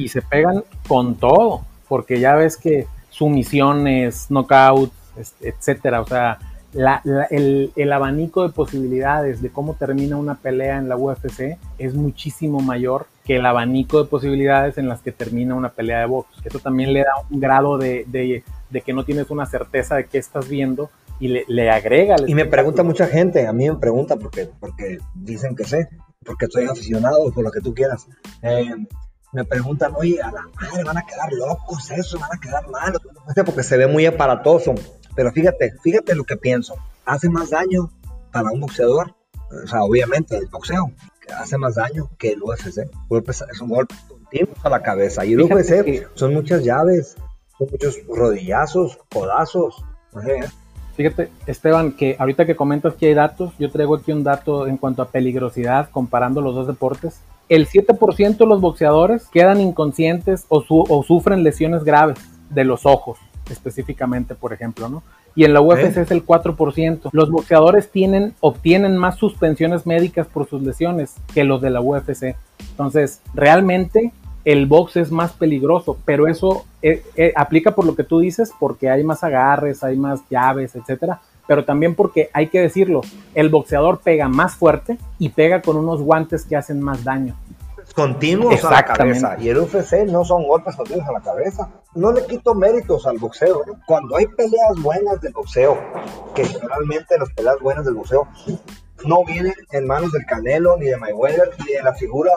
Speaker 3: y se pegan con todo, porque ya ves que sumisiones, knockouts, etcétera, o sea, el, abanico de posibilidades de cómo termina una pelea en la UFC es muchísimo mayor que el abanico de posibilidades en las que termina una pelea de box. Eso también le da un grado de, que no tienes una certeza de qué estás viendo y le, agrega.
Speaker 2: Y me pregunta mucha gente, a mí me pregunta porque, porque dicen que sé, porque estoy aficionado, por lo que tú quieras. Eh, me preguntan, oye, a la madre van a quedar locos eso, van a quedar malos, porque se ve muy aparatoso. Pero fíjate, fíjate lo que pienso. Hace más daño para un boxeador, o sea, obviamente el boxeo, que hace más daño que el UFC. Es un golpe continuo a la cabeza. Y el UFC son muchas llaves, son muchos rodillazos, codazos.
Speaker 3: Fíjate, Esteban, que ahorita que comentas que hay datos, yo traigo aquí un dato en cuanto a peligrosidad comparando los dos deportes el 7% de los boxeadores quedan inconscientes o, o, sufren lesiones graves de los ojos, específicamente, por ejemplo, ¿no? Y en la UFC es el 4%. Los boxeadores tienen, obtienen más suspensiones médicas por sus lesiones que los de la UFC. Entonces, realmente el box es más peligroso, pero eso eh, eh, aplica por lo que tú dices, porque hay más agarres, hay más llaves, etcétera pero también porque hay que decirlo, el boxeador pega más fuerte y pega con unos guantes que hacen más daño.
Speaker 2: Continuos a la cabeza. Y el UFC no son golpes continuos a la cabeza. No le quito méritos al boxeo. Cuando hay peleas buenas del boxeo, que generalmente las peleas buenas del boxeo no vienen en manos del Canelo, ni de Mayweather, ni de la figura,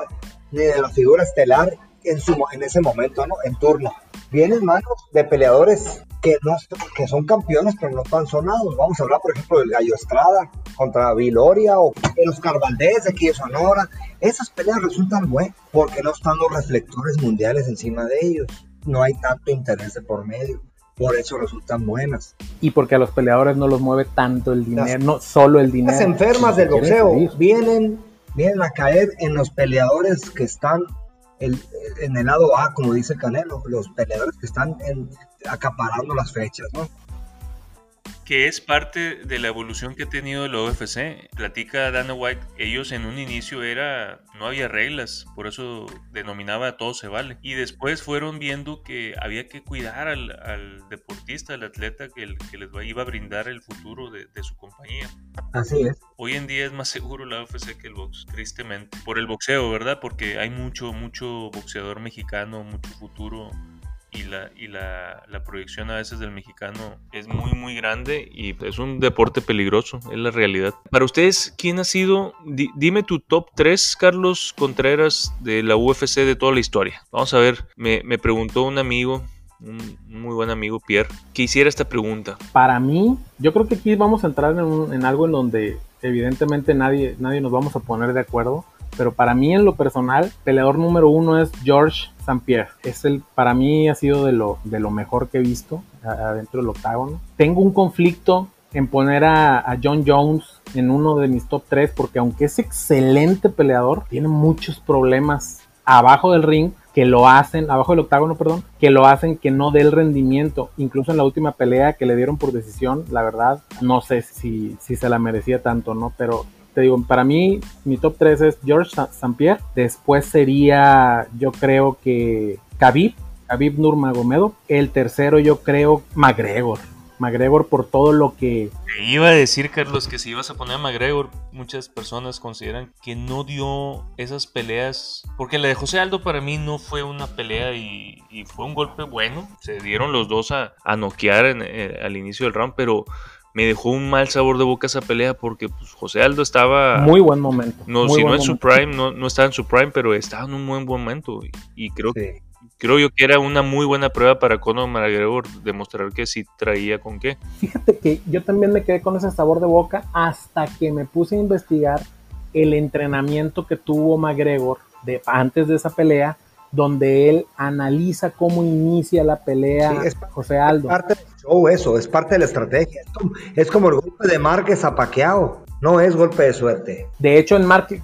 Speaker 2: ni de la figura estelar en, su, en ese momento, ¿no? En turno. Vienen en manos de peleadores que, no, que son campeones pero no están sonados. Vamos a hablar, por ejemplo, del Gallo Estrada contra Viloria o de los Carvaldés de aquí de Sonora. Esas peleas resultan buenas porque no están los reflectores mundiales encima de ellos. No hay tanto interés de por medio. Por eso resultan buenas.
Speaker 3: Y porque a los peleadores no los mueve tanto el dinero, no solo el dinero.
Speaker 2: Las enfermas del boxeo vienen, vienen a caer en los peleadores que están en el lado A, como dice Canelo, los peleadores que están acaparando las fechas, ¿no?
Speaker 1: Que es parte de la evolución que ha tenido la UFC. Platica Dana White, ellos en un inicio era, no había reglas, por eso denominaba todo se vale. Y después fueron viendo que había que cuidar al, deportista, al atleta que, que, les iba a brindar el futuro de, de, su compañía.
Speaker 2: Así es.
Speaker 1: Hoy en día es más seguro la UFC que el box, tristemente. Por el boxeo, ¿verdad? Porque hay mucho, mucho boxeador mexicano, mucho futuro y la, y la, la, proyección a veces del mexicano es muy, muy grande y es un deporte peligroso, es la realidad. Para ustedes, ¿quién ha sido? dime tu top 3, Carlos Contreras, de la UFC de toda la historia. Vamos a ver, me, me preguntó un amigo un muy buen amigo Pierre, que hiciera esta pregunta.
Speaker 3: Para mí, yo creo que aquí vamos a entrar en, algo en donde evidentemente nadie, nadie nos vamos a poner de acuerdo, pero para mí en lo personal, peleador número uno es George St. Pierre. Es el, para mí ha sido de lo, de lo mejor que he visto adentro del octágono. Tengo un conflicto en poner a, John Jones en uno de mis top 3 porque aunque es excelente peleador, tiene muchos problemas abajo del ring que lo hacen, abajo del octágono, perdón, que lo hacen que no dé el rendimiento. Incluso en la última pelea que le dieron por decisión, la verdad, no sé si, si se la merecía tanto, ¿no? Pero te digo, para mí mi top 3 es George St. Pierre, después sería yo creo que Khabib, Khabib Nurmagomedov, el tercero yo creo McGregor. McGregor por todo lo que...
Speaker 1: iba a decir, Carlos, que si ibas a poner a McGregor, muchas personas consideran que no dio esas peleas, porque la de José Aldo para mí no fue una pelea y, fue un golpe bueno, se dieron los dos a, noquear eh, al inicio del round, pero me dejó un mal sabor de boca esa pelea porque pues, José Aldo estaba...
Speaker 3: Muy buen momento.
Speaker 1: No, si no en su prime, no, no, estaba en su prime, pero estaba en un buen momento y, creo que creo yo que era una muy buena prueba para Conor McGregor demostrar que sí traía con qué.
Speaker 3: Fíjate que yo también me quedé con ese sabor de boca hasta que me puse a investigar el entrenamiento que tuvo McGregor de, antes de esa pelea, donde él analiza cómo inicia la pelea José Aldo.
Speaker 2: Es parte del show eso, es parte de la estrategia. Es como, el golpe de Márquez a Paqueado. No es golpe de suerte.
Speaker 3: De hecho, en, Márquez,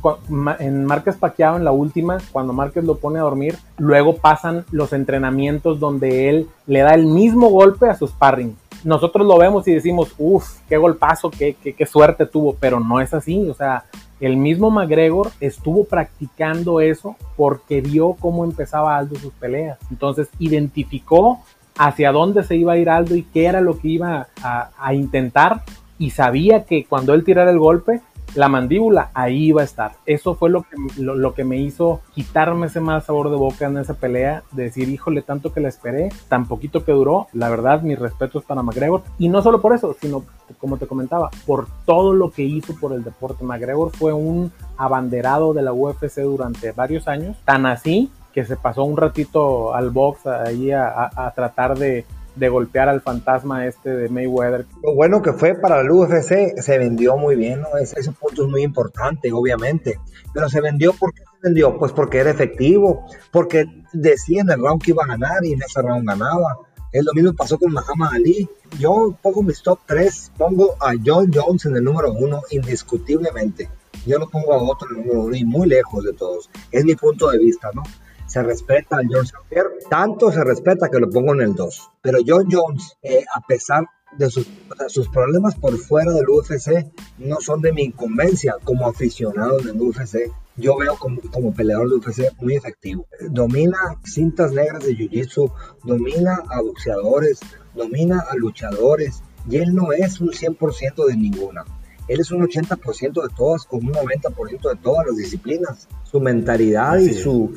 Speaker 3: en Márquez Paqueado, en la última, cuando Márquez lo pone a dormir, luego pasan los entrenamientos donde él le da el mismo golpe a su sparring. Nosotros lo vemos y decimos, uff, qué golpazo, qué, qué, qué suerte tuvo, pero no es así. O sea, el mismo McGregor estuvo practicando eso porque vio cómo empezaba Aldo sus peleas. Entonces identificó hacia dónde se iba a ir Aldo y qué era lo que iba a, a intentar y sabía que cuando él tirara el golpe, la mandíbula ahí iba a estar. Eso fue lo que, lo, que me hizo quitarme ese mal sabor de boca en esa pelea, de decir, híjole, tanto que la esperé, tan poquito que duró. La verdad, mis respetos para McGregor. Y no solo por eso, sino, como te comentaba, por todo lo que hizo por el deporte. McGregor fue un abanderado de la UFC durante varios años, tan así que se pasó un ratito al box ahí a tratar de de golpear al fantasma este de Mayweather.
Speaker 2: Lo bueno que fue para el UFC, se vendió muy bien, ¿no? Ese, punto es muy importante, obviamente. Pero se vendió, ¿por qué se vendió? Pues porque era efectivo, porque decía en el round que iba a ganar y en ese round ganaba. Es lo mismo pasó con Muhammad Ali. Yo pongo mis top 3, pongo a John Jones en el número 1, indiscutiblemente. Yo lo pongo a otro en el número 1 y muy lejos de todos. Es mi punto de vista, ¿no? Se respeta a George St. Pierre, tanto se respeta que lo pongo en el 2. Pero John Jones, eh, a pesar de sus, sus, problemas por fuera del UFC, no son de mi incumbencia como aficionado del UFC. Yo veo como, como peleador de UFC muy efectivo. Domina cintas negras de Jiu-Jitsu, domina a boxeadores, domina a luchadores, y él no es un 100% de ninguna. Él es un 80% de todas, con un 90% de todas las disciplinas. Su mentalidad y su,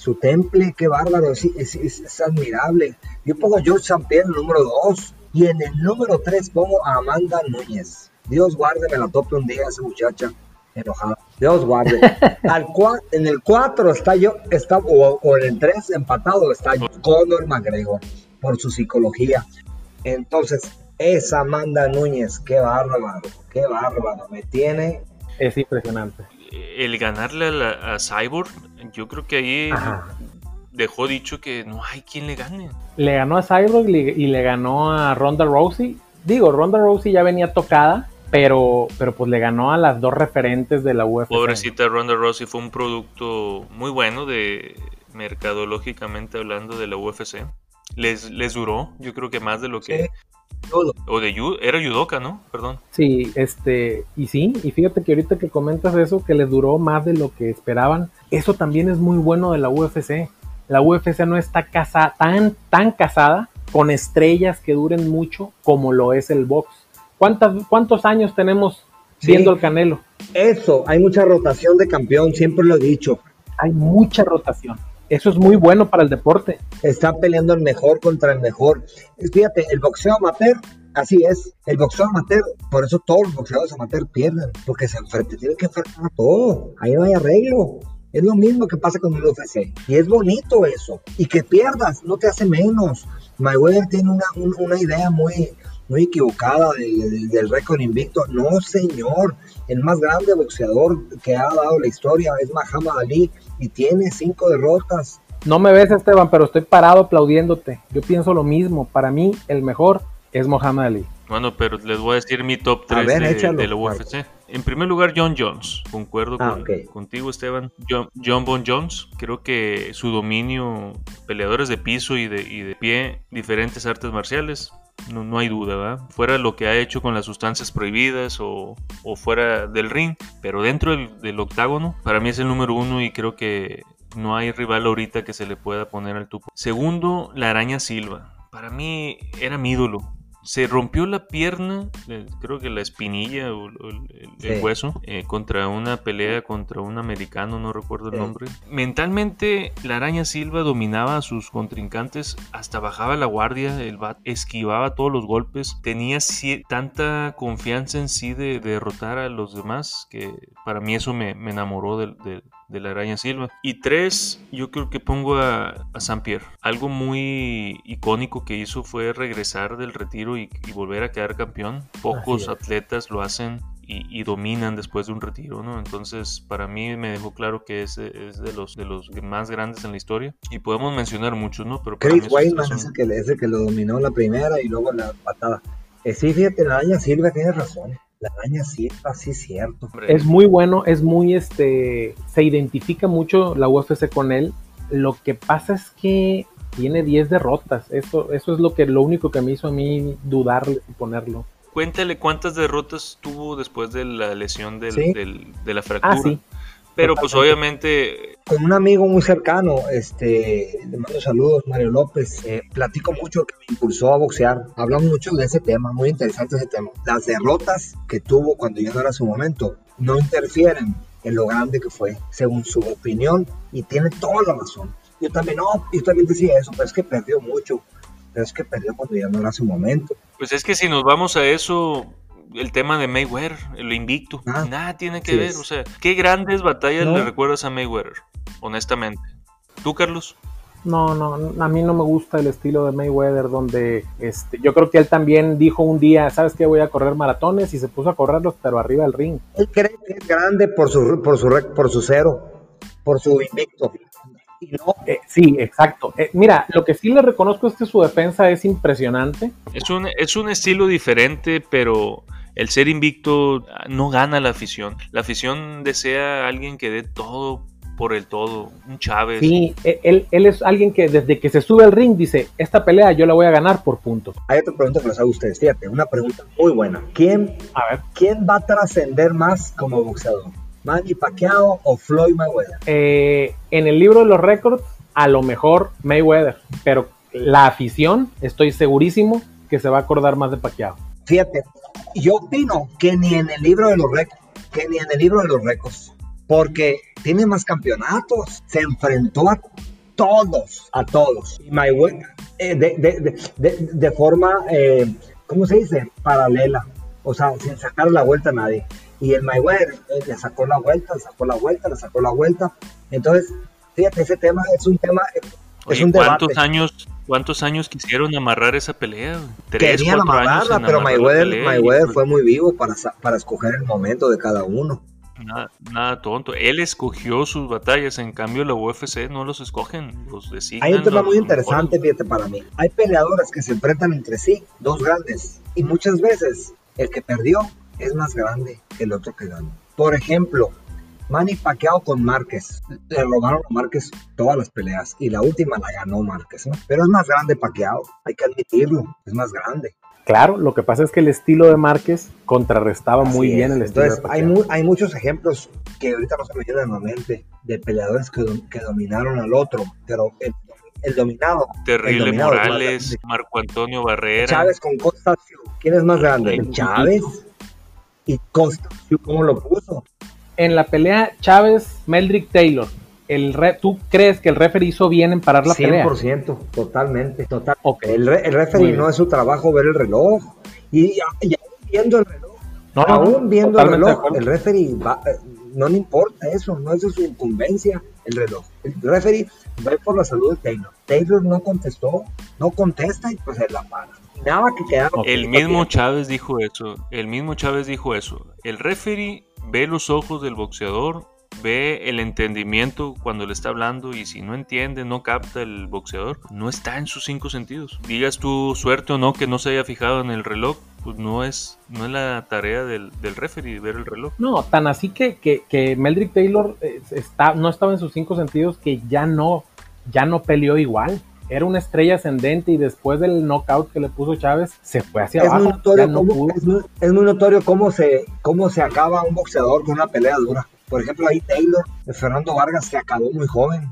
Speaker 2: su temple, qué bárbaro, es, es, admirable. Yo pongo George St. Pierre en el número 2 y en el número 3 pongo a Amanda Núñez. Dios guarde, me la tope un día esa muchacha enojada. Dios guarde. Al en el 4 está yo, está, o, en el 3 empatado está Conor McGregor por su psicología. Entonces, esa Amanda Núñez, qué bárbaro, qué bárbaro, me tiene.
Speaker 3: Es impresionante
Speaker 1: el ganarle a, Cyborg, yo creo que ahí dejó dicho que no hay quien le gane.
Speaker 3: Le ganó a Cyborg y le ganó a Ronda Rousey. Digo, Ronda Rousey ya venía tocada, pero, pero pues le ganó a las dos referentes de la UFC.
Speaker 1: Pobrecita Ronda Rousey fue un producto muy bueno de mercadológicamente hablando de la UFC. Les, les duró, yo creo que más de lo que o de era judoka, ¿no? Perdón.
Speaker 3: Sí, este, y sí, y fíjate que ahorita que comentas eso, que les duró más de lo que esperaban, eso también es muy bueno de la UFC. La UFC no está tan, tan casada con estrellas que duren mucho como lo es el box. ¿Cuántas, ¿Cuántos años tenemos viendo el Canelo?
Speaker 2: Eso, hay mucha rotación de campeón, siempre lo he dicho.
Speaker 3: Hay mucha rotación. Eso es muy bueno para el deporte.
Speaker 2: Está peleando el mejor contra el mejor. Fíjate, el boxeo amateur, así es. El boxeo amateur, por eso todos los boxeadores amateur pierden, porque se enfrentan, tienen que enfrentar a todo. Ahí no hay arreglo. Es lo mismo que pasa con el UFC. Y es bonito eso. Y que pierdas no te hace menos. Mayweather tiene una, una idea muy, muy equivocada del récord invicto. No, señor, el más grande boxeador que ha dado la historia es Muhammad Ali y tiene cinco derrotas.
Speaker 3: No me ves, Esteban, pero estoy parado aplaudiéndote. Yo pienso lo mismo. Para mí, el mejor es Muhammad Ali.
Speaker 1: Bueno, pero les voy a decir mi top 3 de, la UFC. En primer lugar, John Jones. Concuerdo ah, contigo, Esteban. John, Bon Jones. Creo que su dominio, peleadores de piso y de, y de pie, diferentes artes marciales. No, no, hay duda, ¿verdad? Fuera lo que ha hecho con las sustancias prohibidas o, fuera del ring, pero dentro del, del, octágono, para mí es el número uno y creo que no hay rival ahorita que se le pueda poner al tupo. Segundo, la araña Silva. Para mí era mi ídolo se rompió la pierna, creo que la espinilla o, el, hueso, eh, contra una pelea contra un americano, no recuerdo el nombre. Mentalmente, la araña Silva dominaba a sus contrincantes, hasta bajaba la guardia, el bat esquivaba todos los golpes, tenía tanta confianza en sí de, derrotar a los demás que para mí eso me, enamoró del de la araña silva. Y tres, yo creo que pongo a, a San Pierre. Algo muy icónico que hizo fue regresar del retiro y, volver a quedar campeón. Pocos atletas lo hacen y, dominan después de un retiro, ¿no? Entonces, para mí me dejó claro que es, es, de, los, de los más grandes en la historia. Y podemos mencionar muchos, ¿no?
Speaker 2: Pero Chris Weidman es, el que, es el que lo dominó la primera y luego la patada. Eh, sí, fíjate, la araña silva tiene razón. La araña sí, así cierto.
Speaker 3: Es muy bueno, es muy este. Se identifica mucho la UFC con él. Lo que pasa es que tiene 10 derrotas. Eso, eso es lo que lo único que me hizo a mí dudarle y ponerlo.
Speaker 1: Cuéntale cuántas derrotas tuvo después de la lesión del, de la fractura. Ah, sí. Pero pues obviamente...
Speaker 2: Con un amigo muy cercano, este, le mando saludos, Mario López, eh, platico mucho que me impulsó a boxear. Hablamos mucho de ese tema, muy interesante ese tema. Las derrotas que tuvo cuando ya no era su momento no interfieren en lo grande que fue, según su opinión, y tiene toda la razón. Yo también, no, yo también decía eso, pero es que perdió mucho, pero es que perdió cuando ya no era su momento.
Speaker 1: Pues es que si nos vamos a eso, el tema de Mayweather, el invicto. Ah, nada tiene que ver. O sea, ¿qué grandes batallas le recuerdas a Mayweather? Honestamente. ¿Tú, Carlos?
Speaker 3: No, no, a mí no me gusta el estilo de Mayweather donde este, yo creo que él también dijo un día, ¿sabes qué? Voy a correr maratones y se puso a correrlos, pero arriba del ring.
Speaker 2: Él cree que es grande por su, por su, por su cero, por su invicto.
Speaker 3: Eh, sí, exacto. Eh, mira, lo que sí le reconozco es que su defensa es impresionante.
Speaker 1: Es un, es un estilo diferente, pero el ser invicto no gana la afición. La afición desea a alguien que dé todo por el todo, un Chávez.
Speaker 3: Sí, e, él, él es alguien que desde que se sube al ring dice, esta pelea yo la voy a ganar por puntos.
Speaker 2: Hay otra pregunta que les hago a ustedes, fíjate, una pregunta muy buena. ¿Quién, a ver. ¿quién va a trascender más como boxeador? ¿Manny Pacquiao o Floyd Mayweather?
Speaker 3: Eh, en el libro de los récords, a lo mejor Mayweather, pero la afición, estoy segurísimo que se va a acordar más de Pacquiao.
Speaker 2: Fíjate, yo opino que ni en el libro de los récords, que ni en el libro de los récords, porque tiene más campeonatos, se enfrentó a todos, a todos. Y eh, de, forma, eh, ¿cómo se dice? Paralela, o sea, sin sacar la vuelta a nadie. Y el Mayweather eh, le sacó la vuelta, le sacó la vuelta, le sacó la vuelta. Entonces, fíjate, ese tema es un tema, es
Speaker 1: ¿cuántos años ¿Cuántos años quisieron amarrar esa pelea?
Speaker 2: Tres, Querían amarrarla, pero Mayweather, fue muy vivo para, para escoger el momento de cada uno.
Speaker 1: Nada, tonto. Él escogió sus batallas, en cambio la UFC no los escogen, los designan.
Speaker 2: Hay un tema muy interesante, fíjate, para mí. Hay peleadores que se enfrentan entre sí, dos grandes, y muchas veces el que perdió es más grande que el otro que ganó. Por ejemplo, Manny Pacquiao con Márquez. Le robaron a Márquez todas las peleas y la última la ganó Márquez, ¿no? Pero es más grande Pacquiao, hay que admitirlo, es más grande.
Speaker 3: Claro, lo que pasa es que el estilo de Márquez contrarrestaba muy bien el estilo de
Speaker 2: hay, hay muchos ejemplos que ahorita no se me vienen a la mente de peleadores que, que dominaron al otro, pero el, dominado.
Speaker 1: Terrible Morales, Marco Antonio Barrera.
Speaker 2: Chávez con Costa ¿Quién es más grande? Chávez y Costa ¿cómo lo puso?
Speaker 3: En la pelea Chávez Meldrick Taylor, el ¿tú crees que el referee hizo bien en parar la pelea?
Speaker 2: 100%, totalmente, total. El, el referee no es su trabajo ver el reloj y, viendo el reloj, no, aún viendo el reloj, el referee eh, no le importa eso, no es de su incumbencia el reloj. El referee va por la salud de Taylor. Taylor no contestó, no contesta y pues se la para. Nada que quedar.
Speaker 1: El mismo Chávez dijo eso, el mismo Chávez dijo eso. El referee ve los ojos del boxeador, ve el entendimiento cuando le está hablando y si no entiende, no capta el boxeador, no está en sus cinco sentidos. Digas tu suerte o no que no se haya fijado en el reloj, pues no es, no es la tarea del, del referee ver el reloj.
Speaker 3: No, tan así que, que, que Meldrick Taylor eh, está, no estaba en sus cinco sentidos que ya no, ya no peleó igual. Era una estrella ascendente y después del knockout que le puso Chávez, se fue hacia
Speaker 2: es
Speaker 3: abajo.
Speaker 2: Muy notorio
Speaker 3: no
Speaker 2: cómo, es, muy, es, muy, notorio cómo se, cómo se acaba un boxeador con una pelea dura. Por ejemplo, ahí Taylor, Fernando Vargas se acabó muy joven.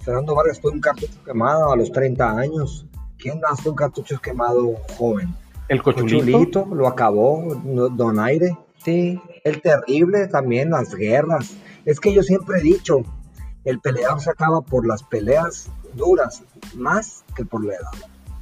Speaker 2: Fernando Vargas fue un cartucho quemado a los 30 años. ¿Quién fue un cartucho quemado joven?
Speaker 3: El cochulito.
Speaker 2: cochulito lo acabó, Donaire. Sí, el terrible también, las guerras. Es que yo siempre he dicho, el peleador se acaba por las peleas duras, más que por la edad.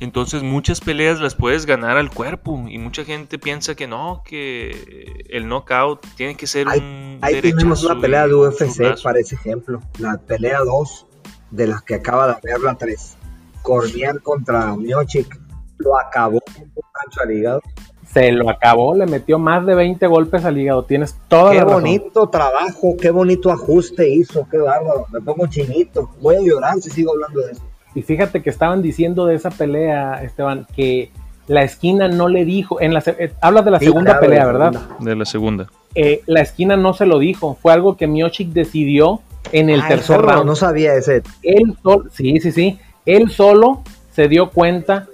Speaker 1: Entonces muchas peleas las puedes ganar al cuerpo y mucha gente piensa que no, que el knockout tiene que ser
Speaker 2: ahí,
Speaker 1: un
Speaker 2: Ahí tenemos una pelea de UFC para ese ejemplo, la pelea 2 de las que acaba de haber la 3. Cormier contra Miochik lo acabó un gancho al hígado.
Speaker 3: Se lo acabó, le metió más de 20 golpes al hígado. Tienes toda
Speaker 2: qué
Speaker 3: la razón.
Speaker 2: bonito trabajo, qué bonito ajuste hizo, qué bárbaro. Me pongo chinito. Voy a llorar si sigo hablando de eso.
Speaker 3: Y fíjate que estaban diciendo de esa pelea, Esteban, que la esquina no le dijo. En la, eh, hablas de la
Speaker 2: Sí,
Speaker 3: segunda
Speaker 2: claro,
Speaker 3: pelea,
Speaker 2: la
Speaker 3: ¿verdad?
Speaker 2: segunda.
Speaker 1: de la segunda.
Speaker 3: Eh, la esquina no se lo dijo. Fue algo que Miochik decidió en el
Speaker 2: Ah,
Speaker 3: tercer round.
Speaker 2: No sabía ese.
Speaker 3: Él solo, sí, sí, sí. Él solo se dio cuenta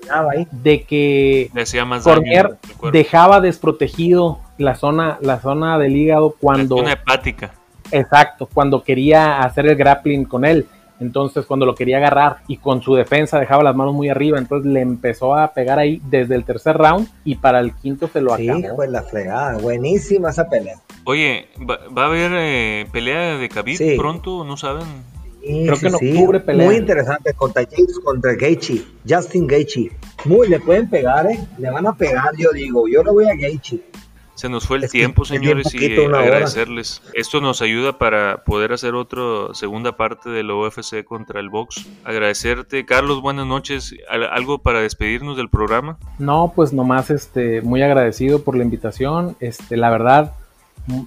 Speaker 3: de que
Speaker 1: más
Speaker 3: Cormier
Speaker 1: daño
Speaker 3: dejaba desprotegido la zona, la zona del hígado cuando,
Speaker 1: Una hepática.
Speaker 3: exacto, cuando quería hacer el grappling con él. Entonces, cuando lo quería agarrar y con su defensa dejaba las manos muy arriba, entonces le empezó a pegar ahí desde el tercer round y para el quinto se lo
Speaker 2: Sí,
Speaker 3: acabó.
Speaker 2: pues la fregada. Buenísima esa pelea.
Speaker 1: Oye, ¿va, va a haber eh, pelea de Khabib
Speaker 2: Sí.
Speaker 1: pronto? ¿No saben?
Speaker 2: Sí,
Speaker 3: Creo
Speaker 2: sí,
Speaker 3: que en
Speaker 2: sí.
Speaker 3: octubre pelea.
Speaker 2: Muy interesante contra James, contra Gaethje, Justin Gaethje. Muy, le pueden pegar, ¿eh? Le van a pegar, yo digo. Yo le voy a Gaethje.
Speaker 1: Se nos fue el
Speaker 2: Es
Speaker 1: tiempo, señores,
Speaker 2: poquito,
Speaker 1: y
Speaker 2: hora.
Speaker 1: agradecerles. Esto nos ayuda para poder hacer otra segunda parte de la UFC contra el box. Agradecerte, Carlos, buenas noches. ¿Al- ¿Algo para despedirnos del programa?
Speaker 3: No, pues nomás este, muy agradecido por la invitación. Este, la verdad,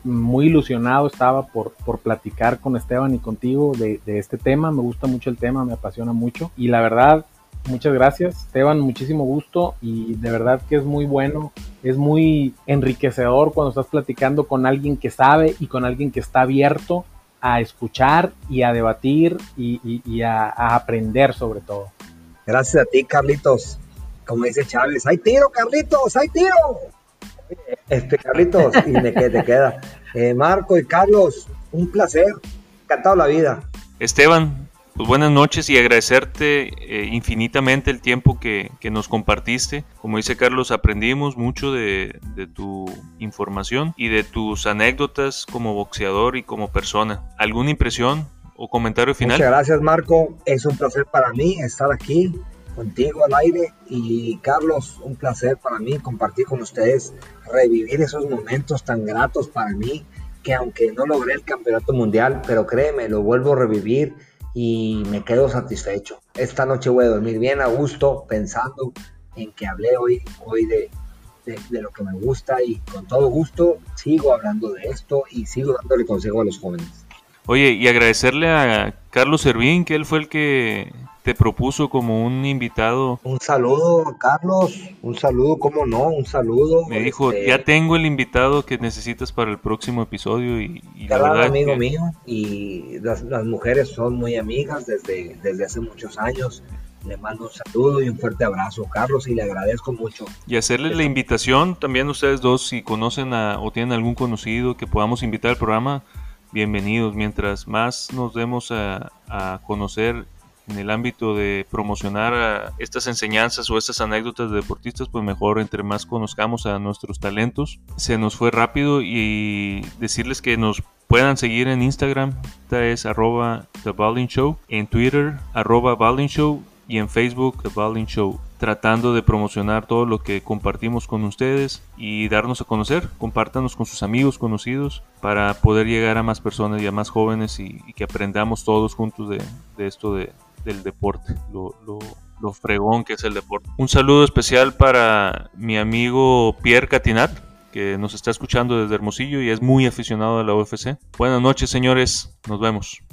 Speaker 3: muy ilusionado estaba por, por platicar con Esteban y contigo de, este tema. Me gusta mucho el tema, me apasiona mucho. Y la verdad, muchas gracias, Esteban, muchísimo gusto. Y de verdad que es muy bueno, es muy enriquecedor cuando estás platicando con alguien que sabe y con alguien que está abierto a escuchar y a debatir y a- a aprender sobre todo.
Speaker 2: Gracias a ti, Carlitos. Como dice Chávez, ¡hay tiro, Carlitos! ¡hay tiro! Este, Carlitos, y de que te queda. Eh, Marco y Carlos, un placer. Encantado la vida.
Speaker 1: Esteban, pues buenas noches y agradecerte eh, infinitamente el tiempo que, que nos compartiste. Como dice Carlos, aprendimos mucho de, de tu información y de tus anécdotas como boxeador y como persona. ¿Alguna impresión o comentario final?
Speaker 2: Muchas gracias, Marco. Es un placer para mí estar aquí contigo al aire. Y Carlos, un placer para mí compartir con ustedes, revivir esos momentos tan gratos para mí, que aunque no logré el campeonato mundial, pero créeme, lo vuelvo a revivir y me quedo satisfecho. Esta noche voy a dormir bien a gusto, pensando en que hablé hoy, hoy de, de, de lo que me gusta y con todo gusto sigo hablando de esto y sigo dándole consejo a los jóvenes.
Speaker 1: Oye, y agradecerle a Carlos Servín, que él fue el que te propuso como un invitado.
Speaker 2: Un saludo, Carlos. Un saludo, ¿cómo no? Un saludo.
Speaker 1: Me dijo,
Speaker 2: este,
Speaker 1: ya tengo el invitado que necesitas para el próximo episodio y, y la verdad
Speaker 2: amigo
Speaker 1: que-
Speaker 2: mío y las, las mujeres son muy amigas desde, desde hace muchos años. Le mando un saludo y un fuerte abrazo, Carlos, y le agradezco mucho.
Speaker 1: Y hacerles la invitación también ustedes dos, si conocen a, o tienen algún conocido que podamos invitar al programa, bienvenidos. Mientras más nos demos a, a conocer en el ámbito de promocionar a estas enseñanzas o estas anécdotas de deportistas, pues mejor entre más conozcamos a nuestros talentos. Se nos fue rápido y decirles que nos puedan seguir en Instagram, esta es arroba The Balding Show, en Twitter arroba Balding Show y en Facebook The Balding Show, tratando de promocionar todo lo que compartimos con ustedes y darnos a conocer, compártanos con sus amigos, conocidos, para poder llegar a más personas y a más jóvenes y, y que aprendamos todos juntos de, de esto de, del deporte, lo, lo- lo fregón que es el deporte. Un saludo especial para mi amigo Pierre Catinat, que nos está escuchando desde Hermosillo y es muy aficionado a la UFC. Buenas noches, señores. Nos vemos.